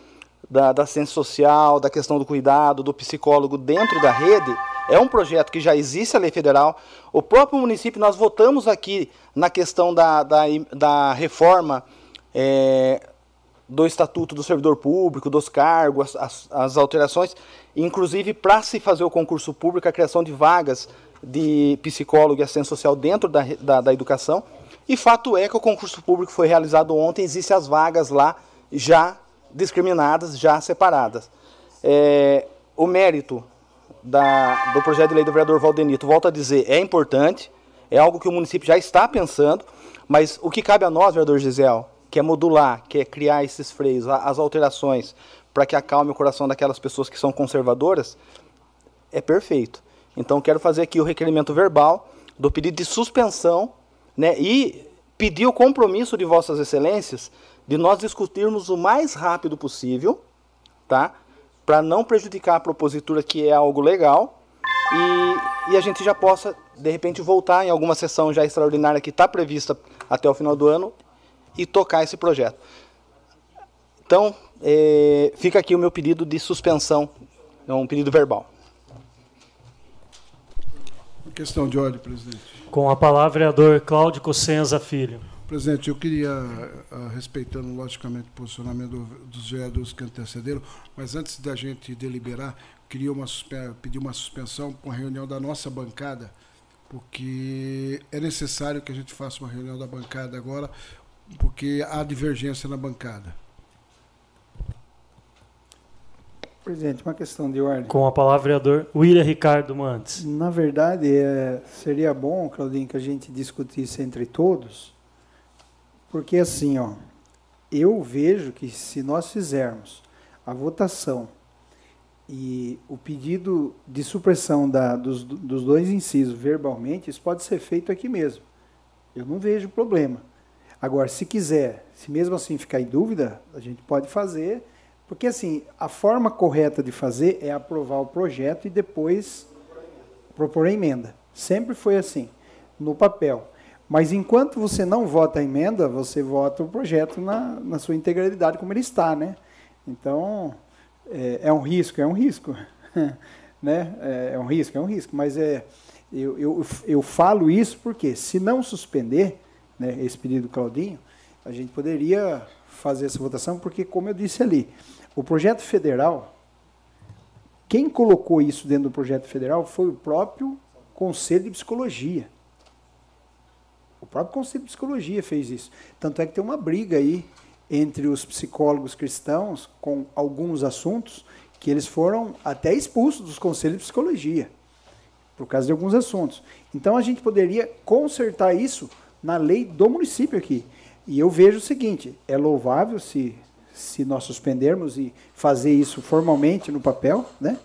Speaker 6: da, da assistência social, da questão do cuidado, do psicólogo dentro da rede, é um projeto que já existe a lei federal. O próprio município, nós votamos aqui na questão da, da, da reforma é, do Estatuto do Servidor Público, dos cargos, as, as alterações, inclusive para se fazer o concurso público, a criação de vagas de psicólogo e assistente social dentro da, da, da educação. E fato é que o concurso público foi realizado ontem, existem as vagas lá já discriminadas, já separadas. É, o mérito da, do projeto de lei do vereador Valdenito, volto a dizer, é importante, é algo que o município já está pensando, mas o que cabe a nós, vereador Gisel, que é modular, que é criar esses freios, as alterações, para que acalme o coração daquelas pessoas que são conservadoras, é perfeito. Então, quero fazer aqui o requerimento verbal do pedido de suspensão né, e pedir o compromisso de Vossas Excelências de nós discutirmos o mais rápido possível, tá? para não prejudicar a propositura, que é algo legal, e, e a gente já possa, de repente, voltar em alguma sessão já extraordinária que está prevista até o final do ano e tocar esse projeto. Então, é, fica aqui o meu pedido de suspensão, é um pedido verbal.
Speaker 3: Questão de ordem, presidente.
Speaker 2: Com a palavra, vereador Cláudio Cossenza Filho.
Speaker 3: Presidente, eu queria, ah, respeitando logicamente o posicionamento dos vereadores que antecederam, mas antes da gente deliberar, queria uma, pedir uma suspensão com a reunião da nossa bancada, porque é necessário que a gente faça uma reunião da bancada agora, porque há divergência na bancada.
Speaker 7: Presidente, uma questão de ordem.
Speaker 2: Com a palavra, vereador William Ricardo Mantes.
Speaker 7: Na verdade, é, seria bom, Claudinho, que a gente discutisse entre todos porque assim, ó, eu vejo que se nós fizermos a votação e o pedido de supressão da, dos, dos dois incisos verbalmente, isso pode ser feito aqui mesmo. Eu não vejo problema. Agora, se quiser, se mesmo assim ficar em dúvida, a gente pode fazer, porque assim, a forma correta de fazer é aprovar o projeto e depois propor a emenda. Sempre foi assim, no papel. Mas enquanto você não vota a emenda, você vota o projeto na, na sua integralidade como ele está, né? Então, é, é um risco, é um risco. [LAUGHS] né? É, é, um risco, é um risco. Mas é, eu, eu, eu falo isso porque, se não suspender né, esse pedido do Claudinho, a gente poderia fazer essa votação, porque, como eu disse ali, o projeto federal, quem colocou isso dentro do projeto federal foi o próprio Conselho de Psicologia. O próprio Conselho de Psicologia fez isso. Tanto é que tem uma briga aí entre os psicólogos cristãos com alguns assuntos que eles foram até expulsos dos conselhos de psicologia por causa de alguns assuntos. Então a gente poderia consertar isso na lei do município aqui. E eu vejo o seguinte: é louvável se, se nós suspendermos e fazer isso formalmente no papel, né?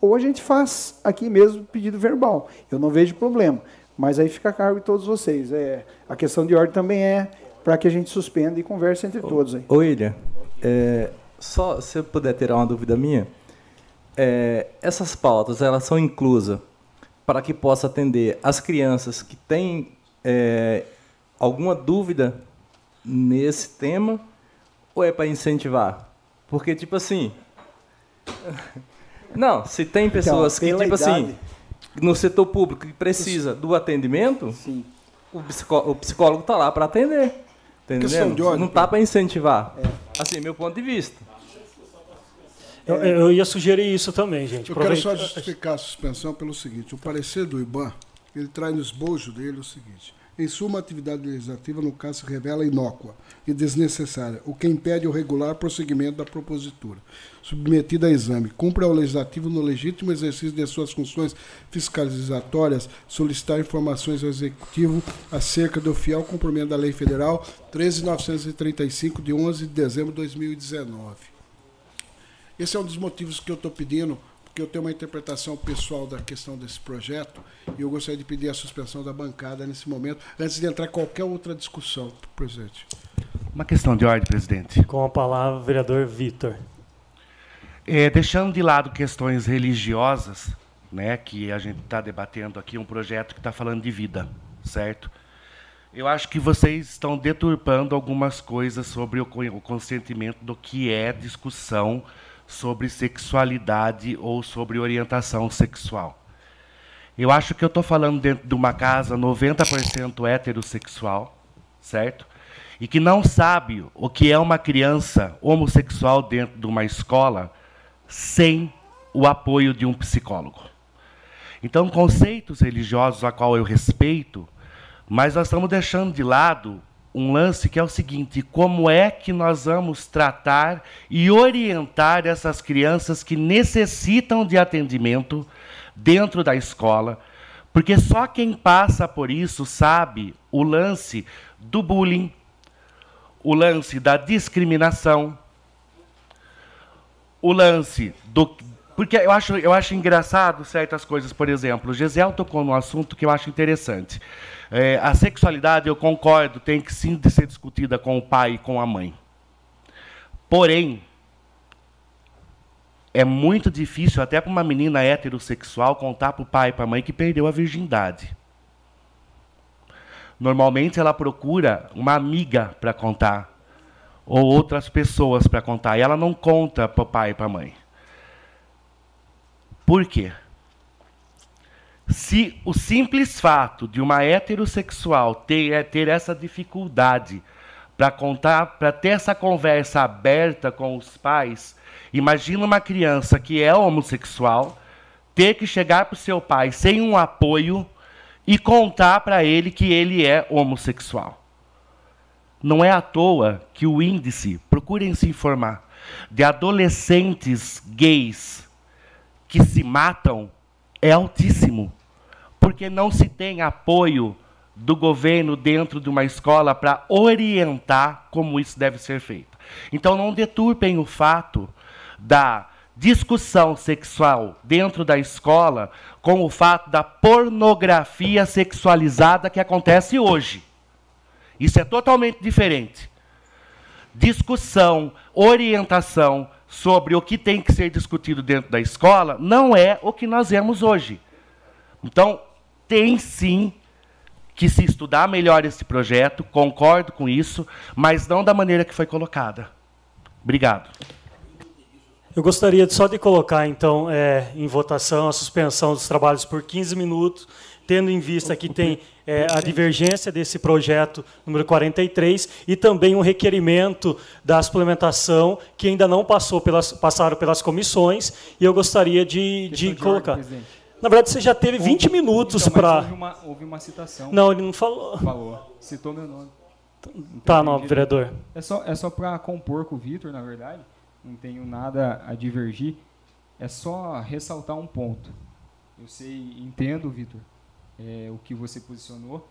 Speaker 7: Ou a gente faz aqui mesmo pedido verbal. Eu não vejo problema. Mas aí fica a cargo de todos vocês. É, a questão de ordem também é para que a gente suspenda e converse entre todos. Aí.
Speaker 13: Ô, William, é, só se eu puder tirar uma dúvida minha, é, essas pautas elas são inclusas para que possa atender as crianças que têm é, alguma dúvida nesse tema ou é para incentivar? Porque, tipo assim. [LAUGHS] Não, se tem pessoas então, que, tipo assim, idade. assim no setor público que precisa do atendimento,
Speaker 7: Sim.
Speaker 13: o, psicó o psicólogo está lá para atender. Entendeu?
Speaker 3: ordem,
Speaker 13: Não está para incentivar. Assim, meu ponto de vista.
Speaker 2: Eu, eu ia sugerir isso também, gente.
Speaker 3: Eu quero
Speaker 2: Aproveita-
Speaker 3: só justificar a suspensão pelo seguinte: o parecer do IBAN, ele traz no esbojo dele o seguinte. Em suma, a atividade legislativa, no caso, se revela inócua e desnecessária, o que impede o regular prosseguimento da propositura. Submetida a exame, cumpre ao legislativo, no legítimo exercício de suas funções fiscalizatórias, solicitar informações ao executivo acerca do fiel cumprimento da Lei Federal 13.935, de 11 de dezembro de 2019. Esse é um dos motivos que eu estou pedindo, porque eu tenho uma interpretação pessoal da questão desse projeto e eu gostaria de pedir a suspensão da bancada nesse momento, antes de entrar em qualquer outra discussão, presidente.
Speaker 12: Uma questão de ordem, presidente.
Speaker 2: Com a palavra, o vereador Vitor.
Speaker 12: É, deixando de lado questões religiosas, né, que a gente está debatendo aqui, um projeto que está falando de vida, certo? Eu acho que vocês estão deturpando algumas coisas sobre o consentimento do que é discussão sobre sexualidade ou sobre orientação sexual. Eu acho que eu estou falando dentro de uma casa 90% heterossexual, certo? E que não sabe o que é uma criança homossexual dentro de uma escola sem o apoio de um psicólogo. Então, conceitos religiosos a qual eu respeito, mas nós estamos deixando de lado um lance que é o seguinte: como é que nós vamos tratar e orientar essas crianças que necessitam de atendimento dentro da escola? Porque só quem passa por isso sabe o lance do bullying, o lance da discriminação, o lance do. Porque eu acho, eu acho engraçado certas coisas, por exemplo, o Gisel tocou num assunto que eu acho interessante. É, a sexualidade, eu concordo, tem que sim de ser discutida com o pai e com a mãe. Porém, é muito difícil, até para uma menina heterossexual, contar para o pai e para a mãe que perdeu a virgindade. Normalmente ela procura uma amiga para contar, ou outras pessoas para contar, e ela não conta para o pai e para a mãe. Por quê? Se o simples fato de uma heterossexual ter, é, ter essa dificuldade para contar, para ter essa conversa aberta com os pais, imagina uma criança que é homossexual ter que chegar para o seu pai sem um apoio e contar para ele que ele é homossexual. Não é à toa que o índice, procurem se informar, de adolescentes gays que se matam é altíssimo, porque não se tem apoio do governo dentro de uma escola para orientar como isso deve ser feito. Então não deturpem o fato da discussão sexual dentro da escola com o fato da pornografia sexualizada que acontece hoje. Isso é totalmente diferente. Discussão, orientação sobre o que tem que ser discutido dentro da escola não é o que nós vemos hoje. Então, tem sim que se estudar melhor esse projeto, concordo com isso, mas não da maneira que foi colocada. Obrigado.
Speaker 2: Eu gostaria só de colocar, então, é, em votação a suspensão dos trabalhos por 15 minutos, tendo em vista que tem é, a divergência desse projeto número 43 e também um requerimento da suplementação que ainda não passou pelas, passaram pelas comissões e eu gostaria de, de
Speaker 10: ordem,
Speaker 2: colocar.
Speaker 10: presidente.
Speaker 2: Na verdade, você já teve 20 minutos
Speaker 10: Então,
Speaker 2: para...
Speaker 10: Houve uma, houve uma citação.
Speaker 2: Não, ele não falou.
Speaker 10: Falou. Citou meu nome.
Speaker 2: Tá, não, vereador.
Speaker 10: É só, é só para compor com o Vitor, na verdade. Não tenho nada a divergir. É só ressaltar um ponto. Eu sei, entendo, Vitor, é, o que você posicionou.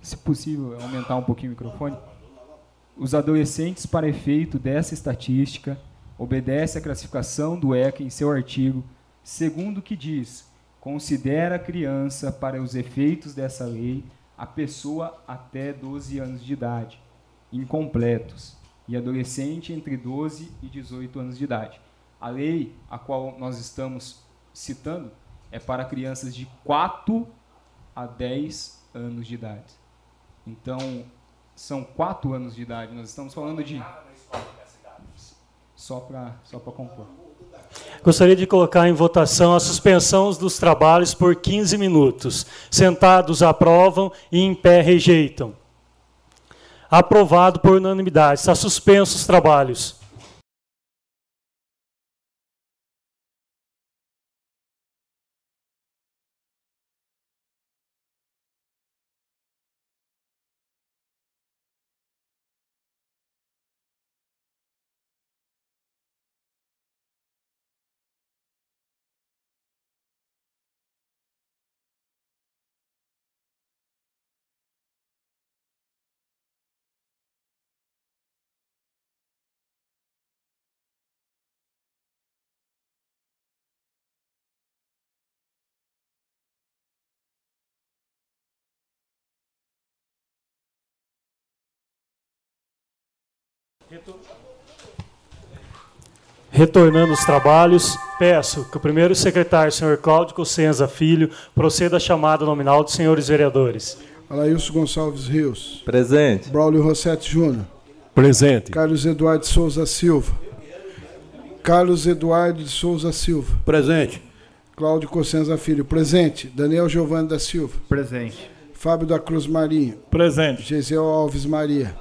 Speaker 10: Se possível, aumentar um pouquinho o microfone. Os adolescentes, para efeito dessa estatística, obedece à classificação do ECA em seu artigo, segundo o que diz, considera a criança, para os efeitos dessa lei, a pessoa até 12 anos de idade, incompletos, e adolescente entre 12 e 18 anos de idade. A lei a qual nós estamos citando é para crianças de 4 a 10 anos de idade. Então, são 4 anos de idade. Nós estamos falando de. Só para só pra compor.
Speaker 2: Gostaria de colocar em votação a suspensão dos trabalhos por 15 minutos. Sentados aprovam e em pé rejeitam. Aprovado por unanimidade. Está suspenso os trabalhos. Retornando os trabalhos, peço que o primeiro secretário, senhor Cláudio Cossenza Filho, proceda à chamada nominal dos senhores vereadores.
Speaker 3: Alailson Gonçalves Rios.
Speaker 13: Presente.
Speaker 3: Braulio Rossetti Júnior.
Speaker 9: Presente.
Speaker 3: Carlos Eduardo de Souza Silva. Carlos Eduardo de Souza Silva.
Speaker 4: Presente.
Speaker 3: Cláudio Cossenza Filho. Presente. Daniel Giovanni da Silva.
Speaker 14: Presente.
Speaker 3: Fábio da Cruz Marinho.
Speaker 9: Presente.
Speaker 3: Gesiel Alves Maria.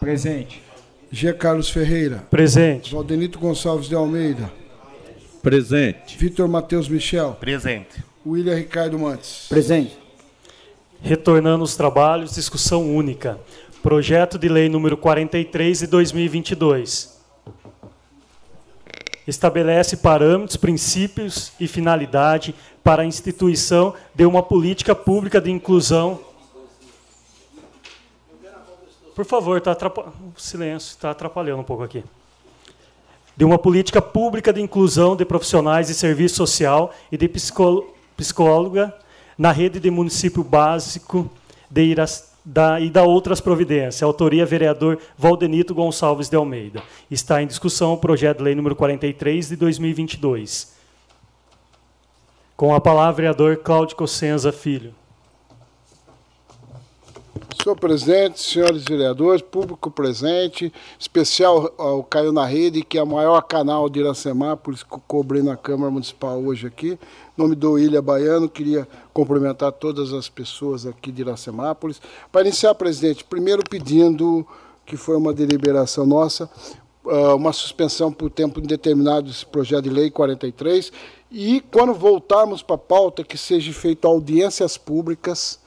Speaker 14: Presente.
Speaker 3: G. Carlos Ferreira.
Speaker 2: Presente.
Speaker 3: Valdenito Gonçalves de Almeida.
Speaker 9: Presente.
Speaker 3: Vitor Matheus Michel.
Speaker 15: Presente.
Speaker 3: William Ricardo Mantes.
Speaker 7: Presente.
Speaker 2: Retornando os trabalhos, discussão única. Projeto de Lei número 43 de 2022. Estabelece parâmetros, princípios e finalidade para a instituição de uma política pública de inclusão. Por favor, tá atrapa... silêncio, está atrapalhando um pouco aqui. De uma política pública de inclusão de profissionais de serviço social e de psicó... psicóloga na rede de município básico de Iras, da, e da outras providências. Autoria vereador Valdenito Gonçalves de Almeida. Está em discussão o projeto de lei número 43 de 2022. Com a palavra, vereador Cláudio Cossenza Filho.
Speaker 3: Senhor presidente, senhores vereadores, público presente, especial ao Caiu na Rede, que é o maior canal de Iracemápolis, que eu cobrei na Câmara Municipal hoje aqui. Em nome do Ilha Baiano, queria cumprimentar todas as pessoas aqui de Iracemápolis. Para iniciar, presidente, primeiro pedindo, que foi uma deliberação nossa, ah, uma suspensão por tempo indeterminado desse projeto de lei 43, e quando voltarmos para a pauta, que seja feita audiências públicas,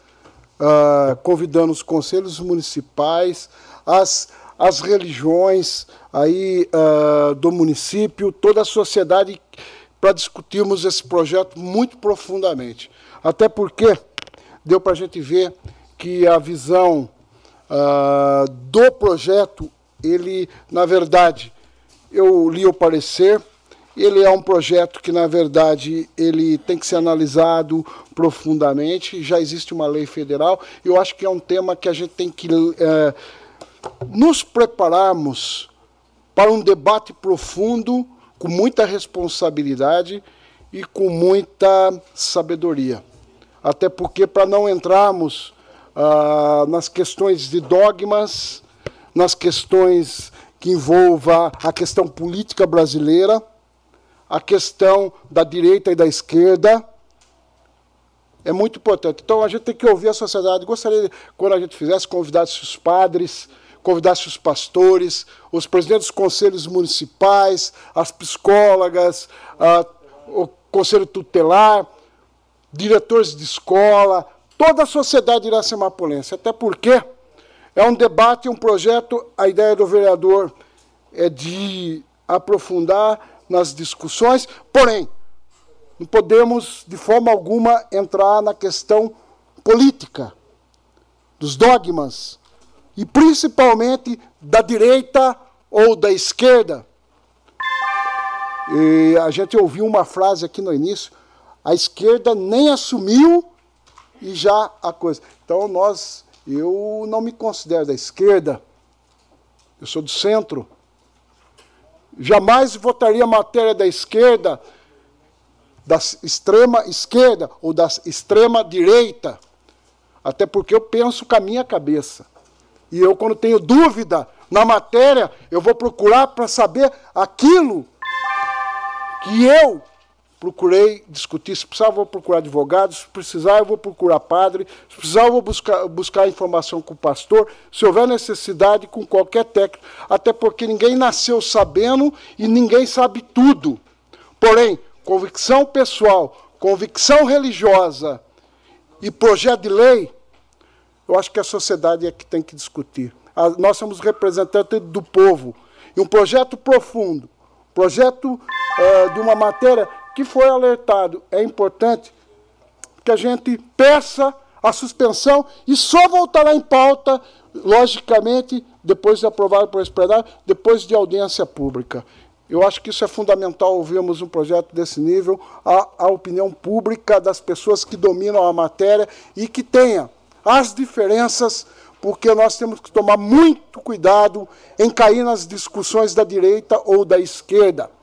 Speaker 3: Uh, convidando os conselhos municipais, as, as religiões aí uh, do município, toda a sociedade, para discutirmos esse projeto muito profundamente. Até porque deu para a gente ver que a visão uh, do projeto, ele, na verdade, eu li o parecer, ele é um projeto que, na verdade, ele tem que ser analisado profundamente. Já existe uma lei federal. Eu acho que é um tema que a gente tem que é, nos prepararmos para um debate profundo, com muita responsabilidade e com muita sabedoria. Até porque, para não entrarmos ah, nas questões de dogmas, nas questões que envolvam a questão política brasileira, a questão da direita e da esquerda é muito importante. Então a gente tem que ouvir a sociedade. Gostaria, quando a gente fizesse, convidasse os padres, convidasse os pastores, os presidentes dos conselhos municipais, as psicólogas, a, o conselho tutelar, diretores de escola, toda a sociedade iracemapolense. Até porque é um debate, um projeto, a ideia do vereador é de aprofundar nas discussões, porém, não podemos de forma alguma entrar na questão política, dos dogmas, e principalmente da direita ou da esquerda. E a gente ouviu uma frase aqui no início: a esquerda nem assumiu e já a coisa. Então nós, eu não me considero da esquerda, eu sou do centro. Jamais votaria matéria da esquerda, da extrema esquerda ou da extrema direita. Até porque eu penso com a minha cabeça. E eu, quando tenho dúvida na matéria, eu vou procurar para saber aquilo que eu procurei discutir. Se precisar, vou procurar advogado. Se precisar, eu vou procurar padre. Se precisar, eu vou buscar, buscar informação com o pastor. Se houver necessidade, com qualquer técnico. Até porque ninguém nasceu sabendo e ninguém sabe tudo. Porém, convicção pessoal, convicção religiosa e projeto de lei, eu acho que a sociedade é que tem que discutir. Nós somos representantes do povo. E um projeto profundo, projeto é, de uma matéria que foi alertado. É importante que a gente peça a suspensão e só voltará em pauta, logicamente, depois de aprovado por esse plenário, depois de audiência pública. Eu acho que isso é fundamental ouvirmos um projeto desse nível, a, a opinião pública das pessoas que dominam a matéria e que tenha as diferenças, porque nós temos que tomar muito cuidado em cair nas discussões da direita ou da esquerda.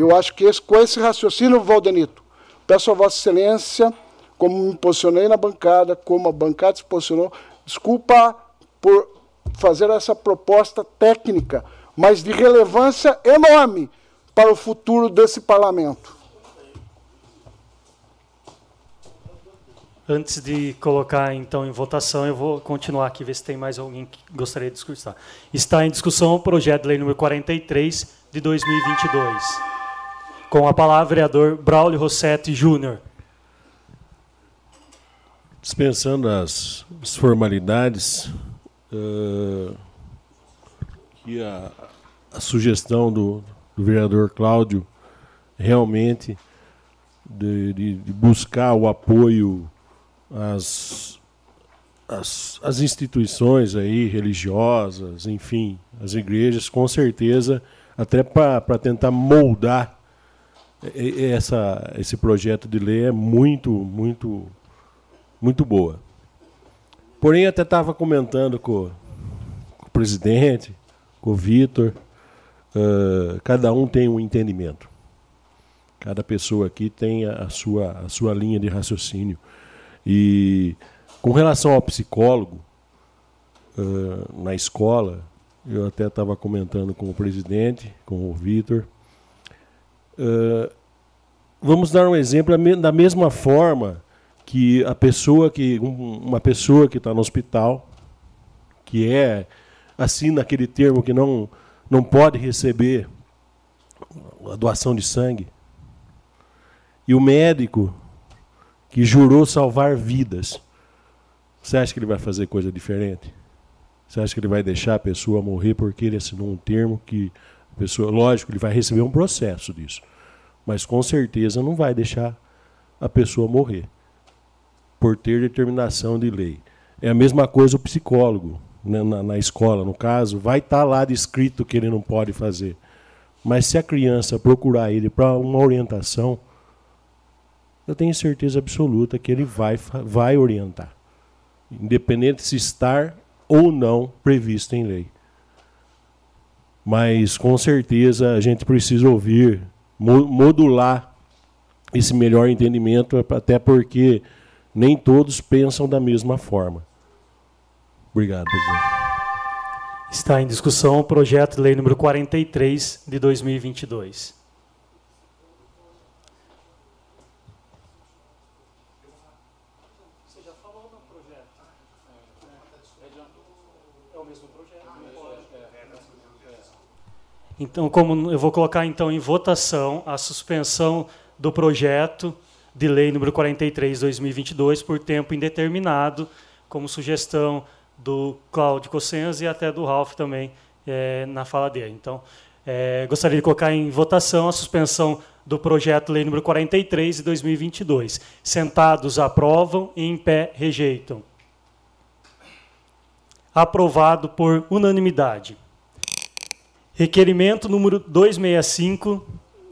Speaker 3: Eu acho que esse, com esse raciocínio, Valdenito, peço a Vossa Excelência, como me posicionei na bancada, como a bancada se posicionou, desculpa por fazer essa proposta técnica, mas de relevância enorme para o futuro desse parlamento.
Speaker 2: Antes de colocar então em votação, eu vou continuar aqui ver se tem mais alguém que gostaria de discursar. Está em discussão o projeto de lei número 43 de 2022. Com a palavra, vereador Braulio Rossetti Júnior.
Speaker 9: Dispensando as, formalidades, uh, que a, a sugestão do, do, vereador Cláudio realmente de, de, de buscar o apoio às, às, às, instituições aí religiosas, enfim, as igrejas, com certeza, até para tentar moldar essa, esse projeto de lei é muito, muito, muito boa. Porém, até estava comentando com, com, o presidente, com o Vitor, uh, cada um tem um entendimento. Cada pessoa aqui tem a sua, a sua linha de raciocínio. E com relação ao psicólogo, uh, na escola, eu até estava comentando com o presidente, com o Vitor. Uh, vamos dar um exemplo da mesma forma que a pessoa que uma pessoa que está no hospital, que é assim naquele termo que não não pode receber a doação de sangue, e o médico que jurou salvar vidas, você acha que ele vai fazer coisa diferente? Você acha que ele vai deixar a pessoa morrer porque ele assinou um termo que pessoa, lógico, ele vai receber um processo disso, mas com certeza não vai deixar a pessoa morrer por ter determinação de lei. É a mesma coisa o psicólogo, né, na, na, escola, no caso, vai estar tá lá descrito que ele não pode fazer. Mas se a criança procurar ele para uma orientação, eu tenho certeza absoluta que ele vai, vai orientar. Independente se estar ou não previsto em lei. Mas com certeza a gente precisa ouvir, modular esse melhor entendimento, até porque nem todos pensam da mesma forma. Obrigado, presidente.
Speaker 2: Está em discussão o projeto de lei número 43 de 2022. Então, como eu vou colocar então em votação a suspensão do projeto de lei número 43 2022 por tempo indeterminado, como sugestão do Cláudio Cossenza e até do Ralph também é, na fala dele. Então, é, gostaria de colocar em votação a suspensão do projeto de lei número 43 de 2022. Sentados aprovam e em pé rejeitam. Aprovado por unanimidade. Requerimento número 265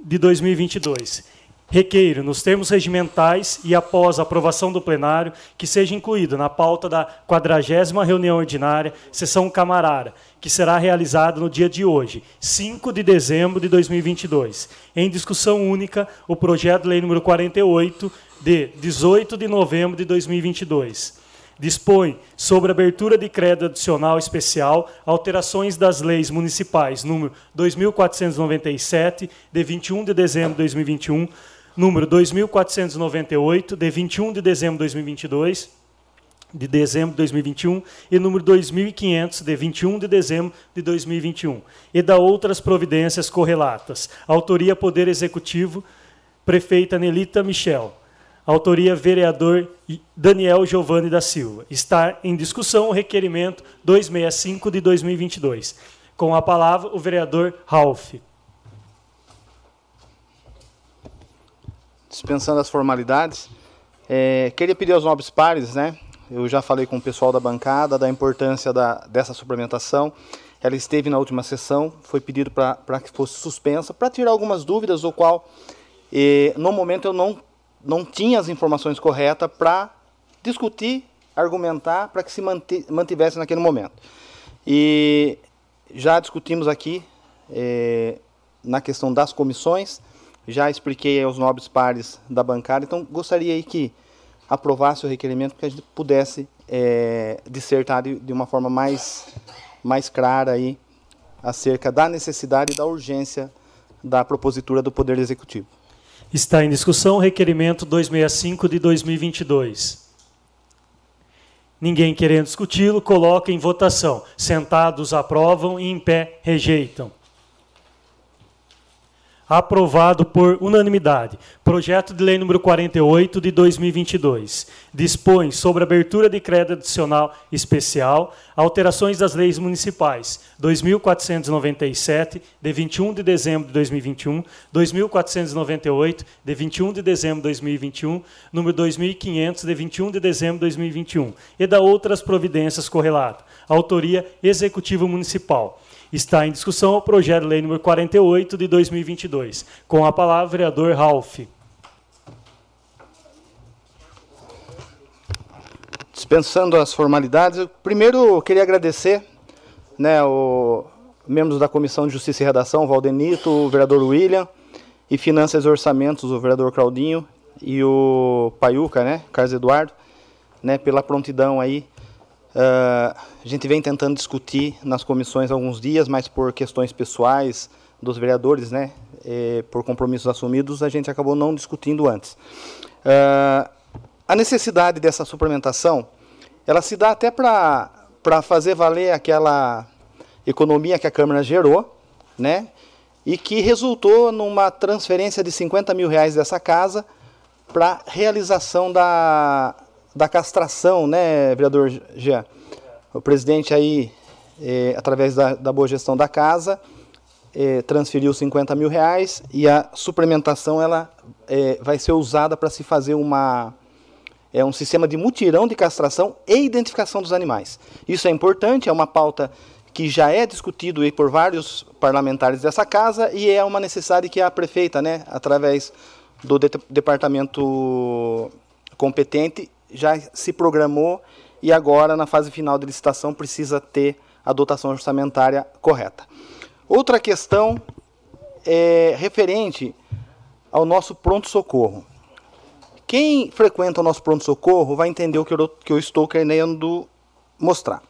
Speaker 2: de 2022 Requeiro, nos termos regimentais e após a aprovação do plenário, que seja incluído na pauta da 40 reunião ordinária, sessão camarara, que será realizada no dia de hoje, 5 de dezembro de 2022. Em discussão única, o projeto de lei número 48, de 18 de novembro de 2022. Dispõe sobre abertura de crédito adicional especial, alterações das leis municipais número 2497 de 21 de dezembro de 2021, número 2498 de 21 de dezembro de 2022, de dezembro de 2021 e número 2500 de 21 de dezembro de 2021 e da outras providências correlatas. Autoria Poder Executivo, prefeita Nelita Michel. Autoria vereador Daniel Giovanni da Silva. Está em discussão o requerimento 265 de 2022. Com a palavra o vereador Ralph.
Speaker 6: Dispensando as formalidades, é, queria pedir aos nobres pares, né, eu já falei com o pessoal da bancada da importância da, dessa suplementação. Ela esteve na última sessão, foi pedido para que fosse suspensa, para tirar algumas dúvidas, o qual, eh, no momento, eu não, não tinha as informações corretas para discutir, argumentar, para que se mantivesse naquele momento. E já discutimos aqui eh, na questão das comissões, já expliquei aos nobres pares da bancada, então gostaria aí que aprovasse o requerimento que a gente pudesse é, dissertar de, de, uma forma mais, mais clara aí acerca da necessidade e da urgência da propositura do Poder Executivo.
Speaker 2: Está em discussão o requerimento 265 de 2022. Ninguém querendo discuti-lo, coloca em votação. Sentados aprovam e em pé rejeitam aprovado por unanimidade. Projeto de Lei número 48 de 2022 dispõe sobre abertura de crédito adicional especial, alterações das leis municipais 2497 de 21 de dezembro de 2021, 2498 de 21 de dezembro de 2021, número 2500 de 21 de dezembro de 2021 e da outras providências correlatas. Autoria Executivo Municipal Está em discussão o projeto de lei número 48 de 2022. Com a palavra, vereador Ralph.
Speaker 6: Dispensando as formalidades, eu primeiro queria agradecer né, o membros da Comissão de Justiça e Redação, o Valdenito, o vereador William, e Finanças e Orçamentos, o vereador Claudinho, e o Paiuca, né, Carlos Eduardo, né, pela prontidão aí Uh, a gente vem tentando discutir nas comissões alguns dias, mas por questões pessoais dos vereadores, né, por compromissos assumidos, a gente acabou não discutindo antes. Uh, a necessidade dessa suplementação, ela se dá até para fazer valer aquela economia que a Câmara gerou, né, e que resultou numa transferência de 50 mil reais dessa casa para realização da, da castração, né, vereador Jean? O presidente aí, é, através da, da, boa gestão da casa, é, transferiu 50 mil reais e a suplementação ela é, vai ser usada para se fazer uma é um sistema de mutirão de castração e identificação dos animais. Isso é importante, é uma pauta que já é discutido por vários parlamentares dessa casa e é uma necessidade que a prefeita, né, através do de departamento competente, já se programou e agora, na fase final de licitação, precisa ter a dotação orçamentária correta. Outra questão é referente ao nosso pronto-socorro. Quem frequenta o nosso pronto-socorro vai entender o que eu, que eu estou querendo mostrar.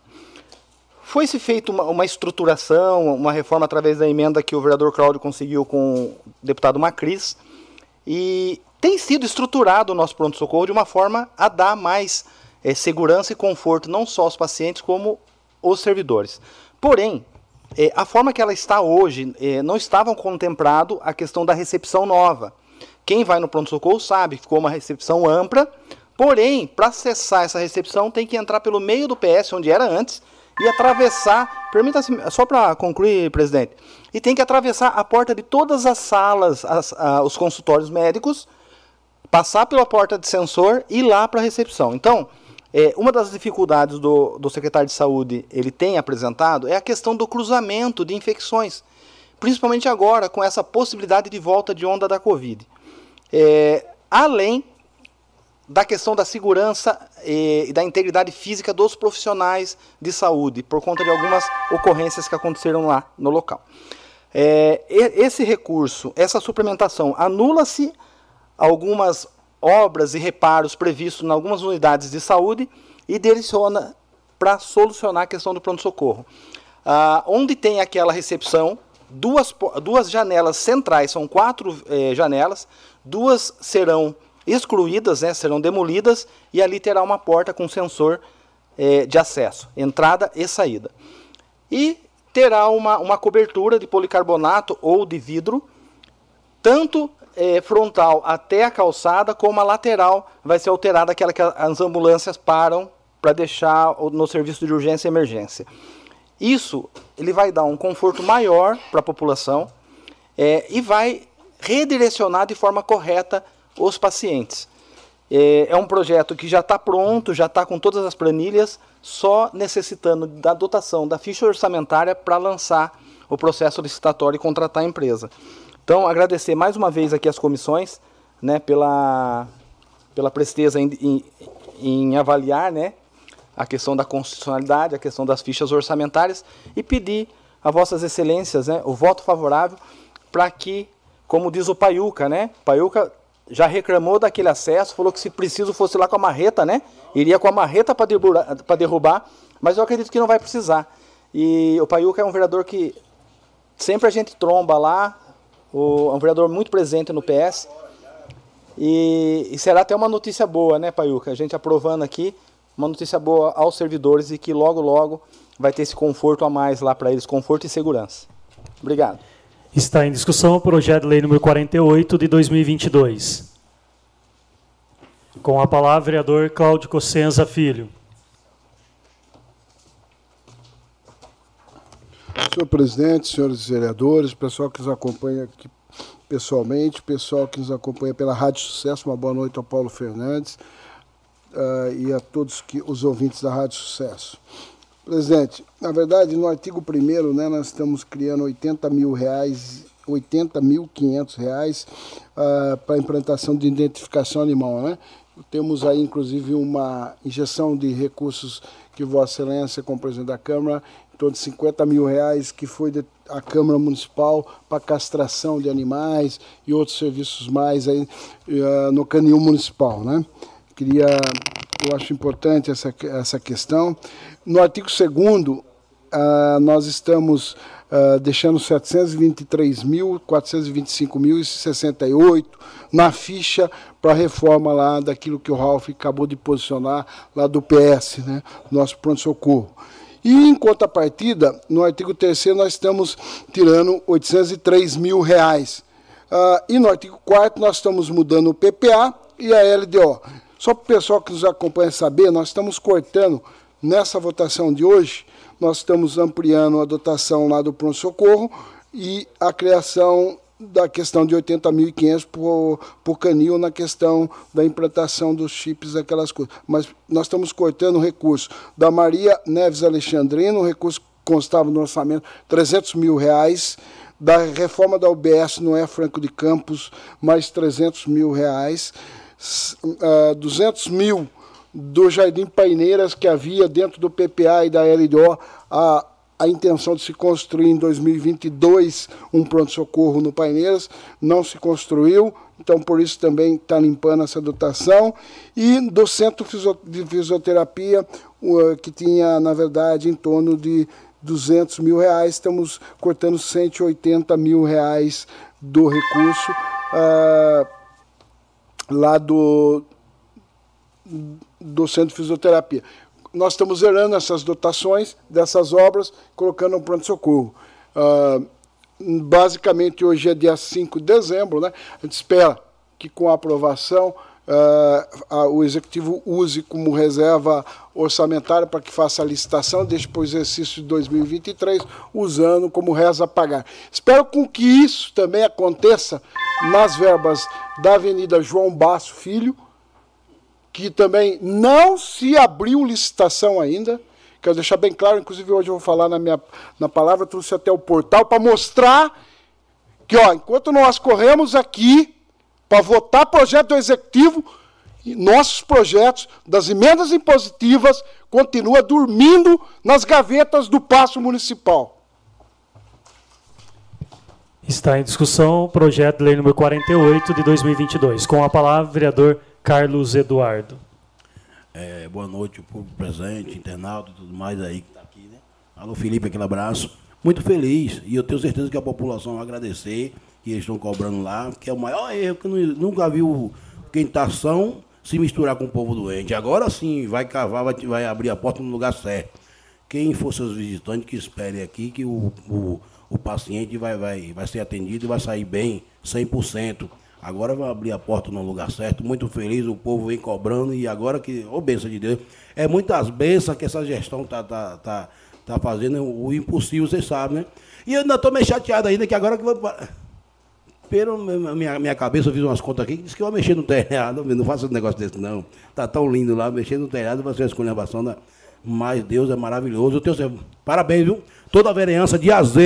Speaker 6: Foi-se feita uma, uma, estruturação, uma reforma através da emenda que o vereador Cláudio conseguiu com o deputado Macris, e tem sido estruturado o nosso pronto-socorro de uma forma a dar mais é, segurança e conforto, não só aos pacientes, como os servidores. Porém, é, a forma que ela está hoje, é, não estava contemplado a questão da recepção nova. Quem vai no pronto-socorro sabe que ficou uma recepção ampla, porém, para acessar essa recepção, tem que entrar pelo meio do PS, onde era antes, e atravessar. Permita só para concluir, presidente. E tem que atravessar a porta de todas as salas, as, a, os consultórios médicos passar pela porta de sensor e ir lá para a recepção. Então, é, uma das dificuldades do, do secretário de saúde ele tem apresentado é a questão do cruzamento de infecções, principalmente agora com essa possibilidade de volta de onda da Covid. É, além da questão da segurança e, e da integridade física dos profissionais de saúde, por conta de algumas ocorrências que aconteceram lá no local. É, esse recurso, essa suplementação, anula-se algumas obras e reparos previstos em algumas unidades de saúde e direciona para solucionar a questão do pronto-socorro. Ah, onde tem aquela recepção, duas, duas janelas centrais, são quatro eh, janelas, duas serão excluídas, né, serão demolidas, e ali terá uma porta com sensor eh, de acesso, entrada e saída. E terá uma, uma cobertura de policarbonato ou de vidro, tanto eh, frontal até a calçada, como a lateral vai ser alterada, aquela que as ambulâncias param para deixar no serviço de urgência e emergência. Isso ele vai dar um conforto maior para a população é, e vai redirecionar de forma correta os pacientes. É, é um projeto que já está pronto, já está com todas as planilhas, só necessitando da dotação da ficha orçamentária para lançar o processo licitatório e contratar a empresa. Então, agradecer mais uma vez aqui as comissões né, pela, pela presteza em, em, em avaliar né, a questão da constitucionalidade, a questão das fichas orçamentárias e pedir a vossas excelências né, o voto favorável para que, como diz o Paiuca, né, Paiuca já reclamou daquele acesso, falou que se preciso fosse lá com a marreta, né, iria com a marreta para derrubar, derrubar, mas eu acredito que não vai precisar. E o Paiuca é um vereador que sempre a gente tromba lá, o, é um vereador muito presente no PS, e, e será até uma notícia boa, né, Paiuca? A gente aprovando aqui, uma notícia boa aos servidores e que logo, logo vai ter esse conforto a mais lá para eles, conforto e segurança. Obrigado.
Speaker 2: Está em discussão o projeto de lei número 48 de 2022. Com a palavra, vereador Cláudio Cossenza Filho.
Speaker 3: Senhor presidente, senhores vereadores, pessoal que nos acompanha aqui pessoalmente, pessoal que nos acompanha pela Rádio Sucesso, uma boa noite ao Paulo Fernandes uh, e a todos que, os ouvintes da Rádio Sucesso. Presidente, na verdade, no artigo 1 né, nós estamos criando 80 mil reais, 80.500 reais uh, para implantação de identificação animal. Né? Temos aí, inclusive, uma injeção de recursos que Vossa Excelência, como presidente da Câmara, torno de 50 mil reais, que foi a Câmara Municipal para castração de animais e outros serviços mais aí uh, no canil municipal. Né? Queria, eu acho importante essa, essa questão. No artigo 2 uh, nós estamos uh, deixando 723.425.068 na ficha para a reforma lá daquilo que o Ralf acabou de posicionar lá do PS, né, nosso pronto-socorro. E em contrapartida, no artigo 3 nós estamos tirando 803 mil reais. Uh, e no artigo 4 nós estamos mudando o PPA e a LDO. Só para o pessoal que nos acompanha saber, nós estamos cortando, nessa votação de hoje, nós estamos ampliando a dotação lá do pronto-socorro e a criação da questão de 80.500 por, por canil na questão da implantação dos chips, aquelas coisas. Mas nós estamos cortando o recurso. Da Maria Neves Alexandrino, o recurso constava no orçamento 300 mil reais, da reforma da UBS não é Franco de Campos, mais 300 mil reais, uh, 200 mil do Jardim Paineiras que havia dentro do PPA e da LDO a, a intenção de se construir em 2022 um pronto-socorro no Paineiras, não se construiu, então por isso também está limpando essa dotação. E do Centro de Fisioterapia, uh, que tinha, na verdade, em torno de 200 mil reais, estamos cortando 180 mil reais do recurso. Uh, lá do, do Centro de Fisioterapia. Nós estamos zerando essas dotações dessas obras, colocando um pronto-socorro. Uh, basicamente, hoje é dia 5 de dezembro, né? a gente espera que com a aprovação uh, o Executivo use como reserva orçamentária para que faça a licitação, deixe para o exercício de 2023, usando como reza a pagar. Espero com que isso também aconteça nas verbas da Avenida João Basso Filho, que também não se abriu licitação ainda. Quero deixar bem claro, inclusive hoje eu vou falar na minha na palavra, trouxe até o portal para mostrar que, ó, enquanto nós corremos aqui para votar projeto do executivo, nossos projetos das emendas impositivas continua dormindo nas gavetas do passo municipal.
Speaker 2: Está em discussão o projeto de lei número 48 de 2022. Com a palavra, vereador Carlos Eduardo.
Speaker 4: É, boa noite, público presente, internauta e tudo mais aí que está aqui, né? Alô, Felipe, aquele abraço. Muito feliz e eu tenho certeza que a população vai agradecer que eles estão cobrando lá, que é o maior erro que nunca viu quem está são se misturar com o povo doente. Agora sim, vai cavar, vai, vai abrir a porta no lugar certo. Quem for seus visitantes, que espere aqui que o, o, o paciente vai, vai, vai ser atendido e vai sair bem, 100%. Agora vai abrir a porta no lugar certo, muito feliz, o povo vem cobrando e agora que, ô oh, benção de Deus, é muitas bênçãos que essa gestão tá, tá, tá, tá fazendo, o impossível, vocês sabem, né? E eu ainda estou meio chateado ainda, que agora que vou... Pelo minha, minha cabeça, eu fiz umas contas aqui, disse que eu ia mexer no telhado, não faço um negócio desse não. Tá tão lindo lá, mexer no telhado, vai ser a escolhambação da... Mas Deus é maravilhoso, eu tenho... Parabéns, viu? Toda a vereança de AZ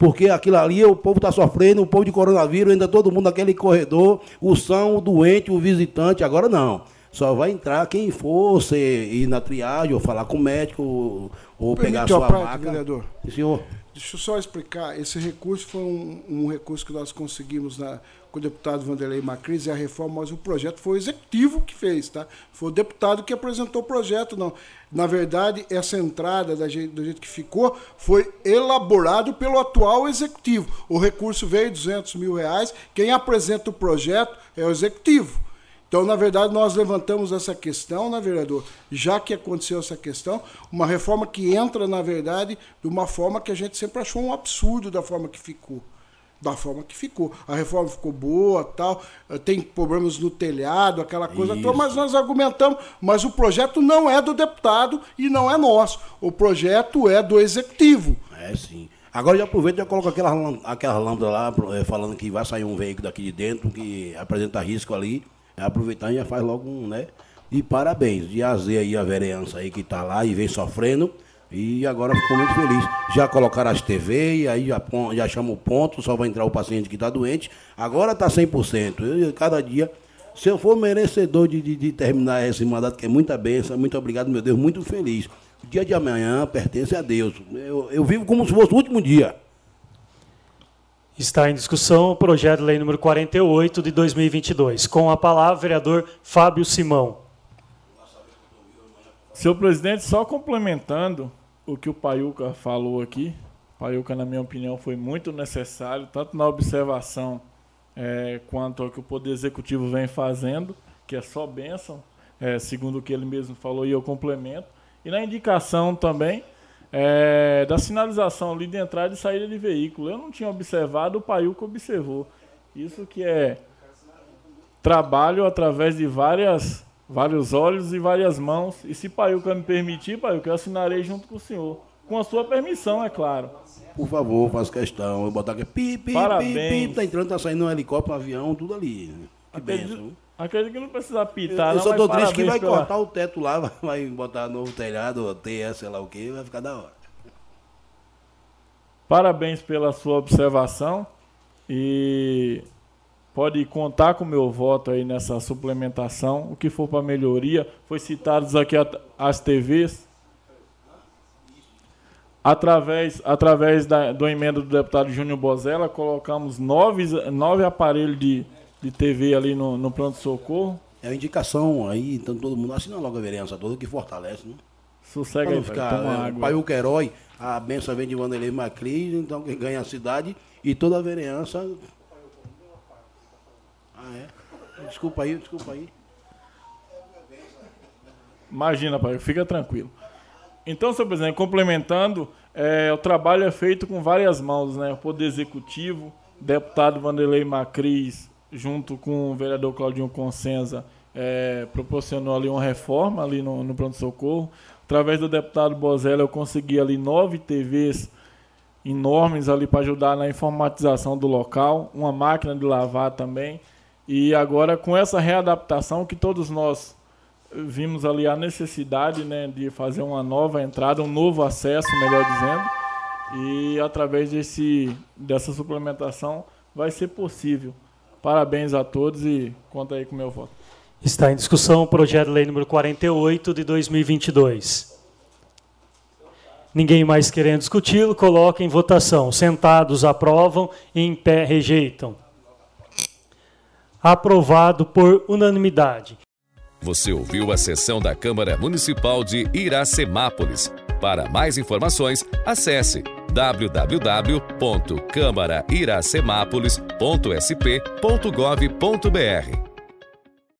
Speaker 4: porque aquilo ali o povo está sofrendo, o povo de coronavírus, ainda todo mundo naquele corredor, o são, o doente, o visitante, agora não. Só vai entrar quem for, você ir na triagem, ou falar com o médico, ou, ou pegar a sua
Speaker 3: prática, maca. vereador.
Speaker 4: Senhor.
Speaker 3: Deixa eu só explicar, esse recurso foi um, um recurso que nós conseguimos na, com o deputado Vanderlei Macris e a reforma, mas o projeto foi o executivo que fez, tá? Foi o deputado que apresentou o projeto, não. Na verdade, essa entrada do jeito que ficou foi elaborado pelo atual executivo. O recurso veio 200 mil reais, quem apresenta o projeto é o executivo. Então, na verdade, nós levantamos essa questão, né, vereador? Já que aconteceu essa questão, uma reforma que entra, na verdade, de uma forma que a gente sempre achou um absurdo da forma que ficou da forma que ficou. A reforma ficou boa, tal, eh, tem problemas no telhado, aquela coisa toda, mas nós argumentamos, mas o projeto não é do deputado e não é nosso. O projeto é do executivo.
Speaker 4: É sim. Agora já aproveito e já coloco aquela, aquela lâmpada lá, eh, falando que vai sair um veículo daqui de dentro que apresenta risco ali. É aproveitar e já faz logo um, né? E parabéns, de azer aí a vereança aí que está lá e vem sofrendo. E agora ficou muito feliz. Já colocaram as TV, e aí já, já chama o ponto, só vai entrar o paciente que está doente. Agora está 100%. Eu, cada dia, se eu for merecedor de, de, de, terminar esse mandato, que é muita bênção, muito obrigado, meu Deus, muito feliz. O dia de amanhã pertence a Deus. Eu, eu vivo como se fosse o último dia.
Speaker 2: Está em discussão o projeto de lei número 48 de 2022. Com a palavra, o vereador Fábio Simão.
Speaker 5: Senhor presidente, só complementando, o que o Paiuca falou aqui. Paiuca, na minha opinião, foi muito necessário, tanto na observação é, quanto ao que o Poder Executivo vem fazendo, que é só bênção, é, segundo o que ele mesmo falou, e eu complemento. E na indicação também é, da sinalização ali de entrada e saída de veículo. Eu não tinha observado, o Paiuca observou. Isso que é trabalho através de várias vários olhos e várias mãos. E se Paiuca me permitir, Paiuca, eu assinarei junto com o senhor. Com a sua permissão, é claro.
Speaker 4: Por favor, faço questão. Eu botar aqui, pi, pi,
Speaker 5: Parabéns.
Speaker 4: pi, pi, tá entrando, tá saindo um helicóptero, um avião, tudo ali. Que
Speaker 5: acredito,
Speaker 4: benção.
Speaker 5: acredito que não precisa pitar,
Speaker 4: eu,
Speaker 5: não,
Speaker 4: Eu só tô triste que vai
Speaker 5: pela...
Speaker 4: cortar o teto lá, [LAUGHS] vai botar novo telhado, TS, sei lá o que, vai ficar da hora.
Speaker 5: Parabéns pela sua observação e pode contar com o meu voto aí nessa suplementação. O que for para melhoria, foi citados aqui as TVs. Através, através da, do emenda do deputado Júnior Bozella, colocamos nove, nove aparelhos de, de TV ali no, no pronto-socorro.
Speaker 4: É uma indicação aí, então todo mundo assina logo a vereança toda que fortalece, né?
Speaker 5: Sossega aí,
Speaker 4: ficar, toma é, água. Pai a benção vem de Vanderlei Macris, então quem ganha a cidade e toda a vereança é? Desculpa aí, desculpa aí.
Speaker 5: Imagina, pai, fica tranquilo. Então, senhor presidente, complementando, é, o trabalho é feito com várias mãos, né? O Poder Executivo, deputado Vanderlei Macris, junto com o vereador Claudinho Consenza, é, proporcionou ali uma reforma ali no, no pronto-socorro. Através do deputado Bozella, eu consegui ali nove TVs enormes ali para ajudar na informatização do local, uma máquina de lavar também. E agora com essa readaptação que todos nós vimos ali a necessidade né, de fazer uma nova entrada, um novo acesso, melhor dizendo, e através desse, dessa suplementação vai ser possível. Parabéns a todos e conta aí com o meu voto.
Speaker 2: Está em discussão o projeto de lei número 48 de 2022. ninguém mais querendo discuti-lo, coloca em votação. Sentados aprovam, em pé rejeitam. Aprovado por unanimidade.
Speaker 1: Você ouviu a sessão da Câmara Municipal de Iracemápolis. Para mais informações, acesse www.câmarairacemápolis.sp.gov.br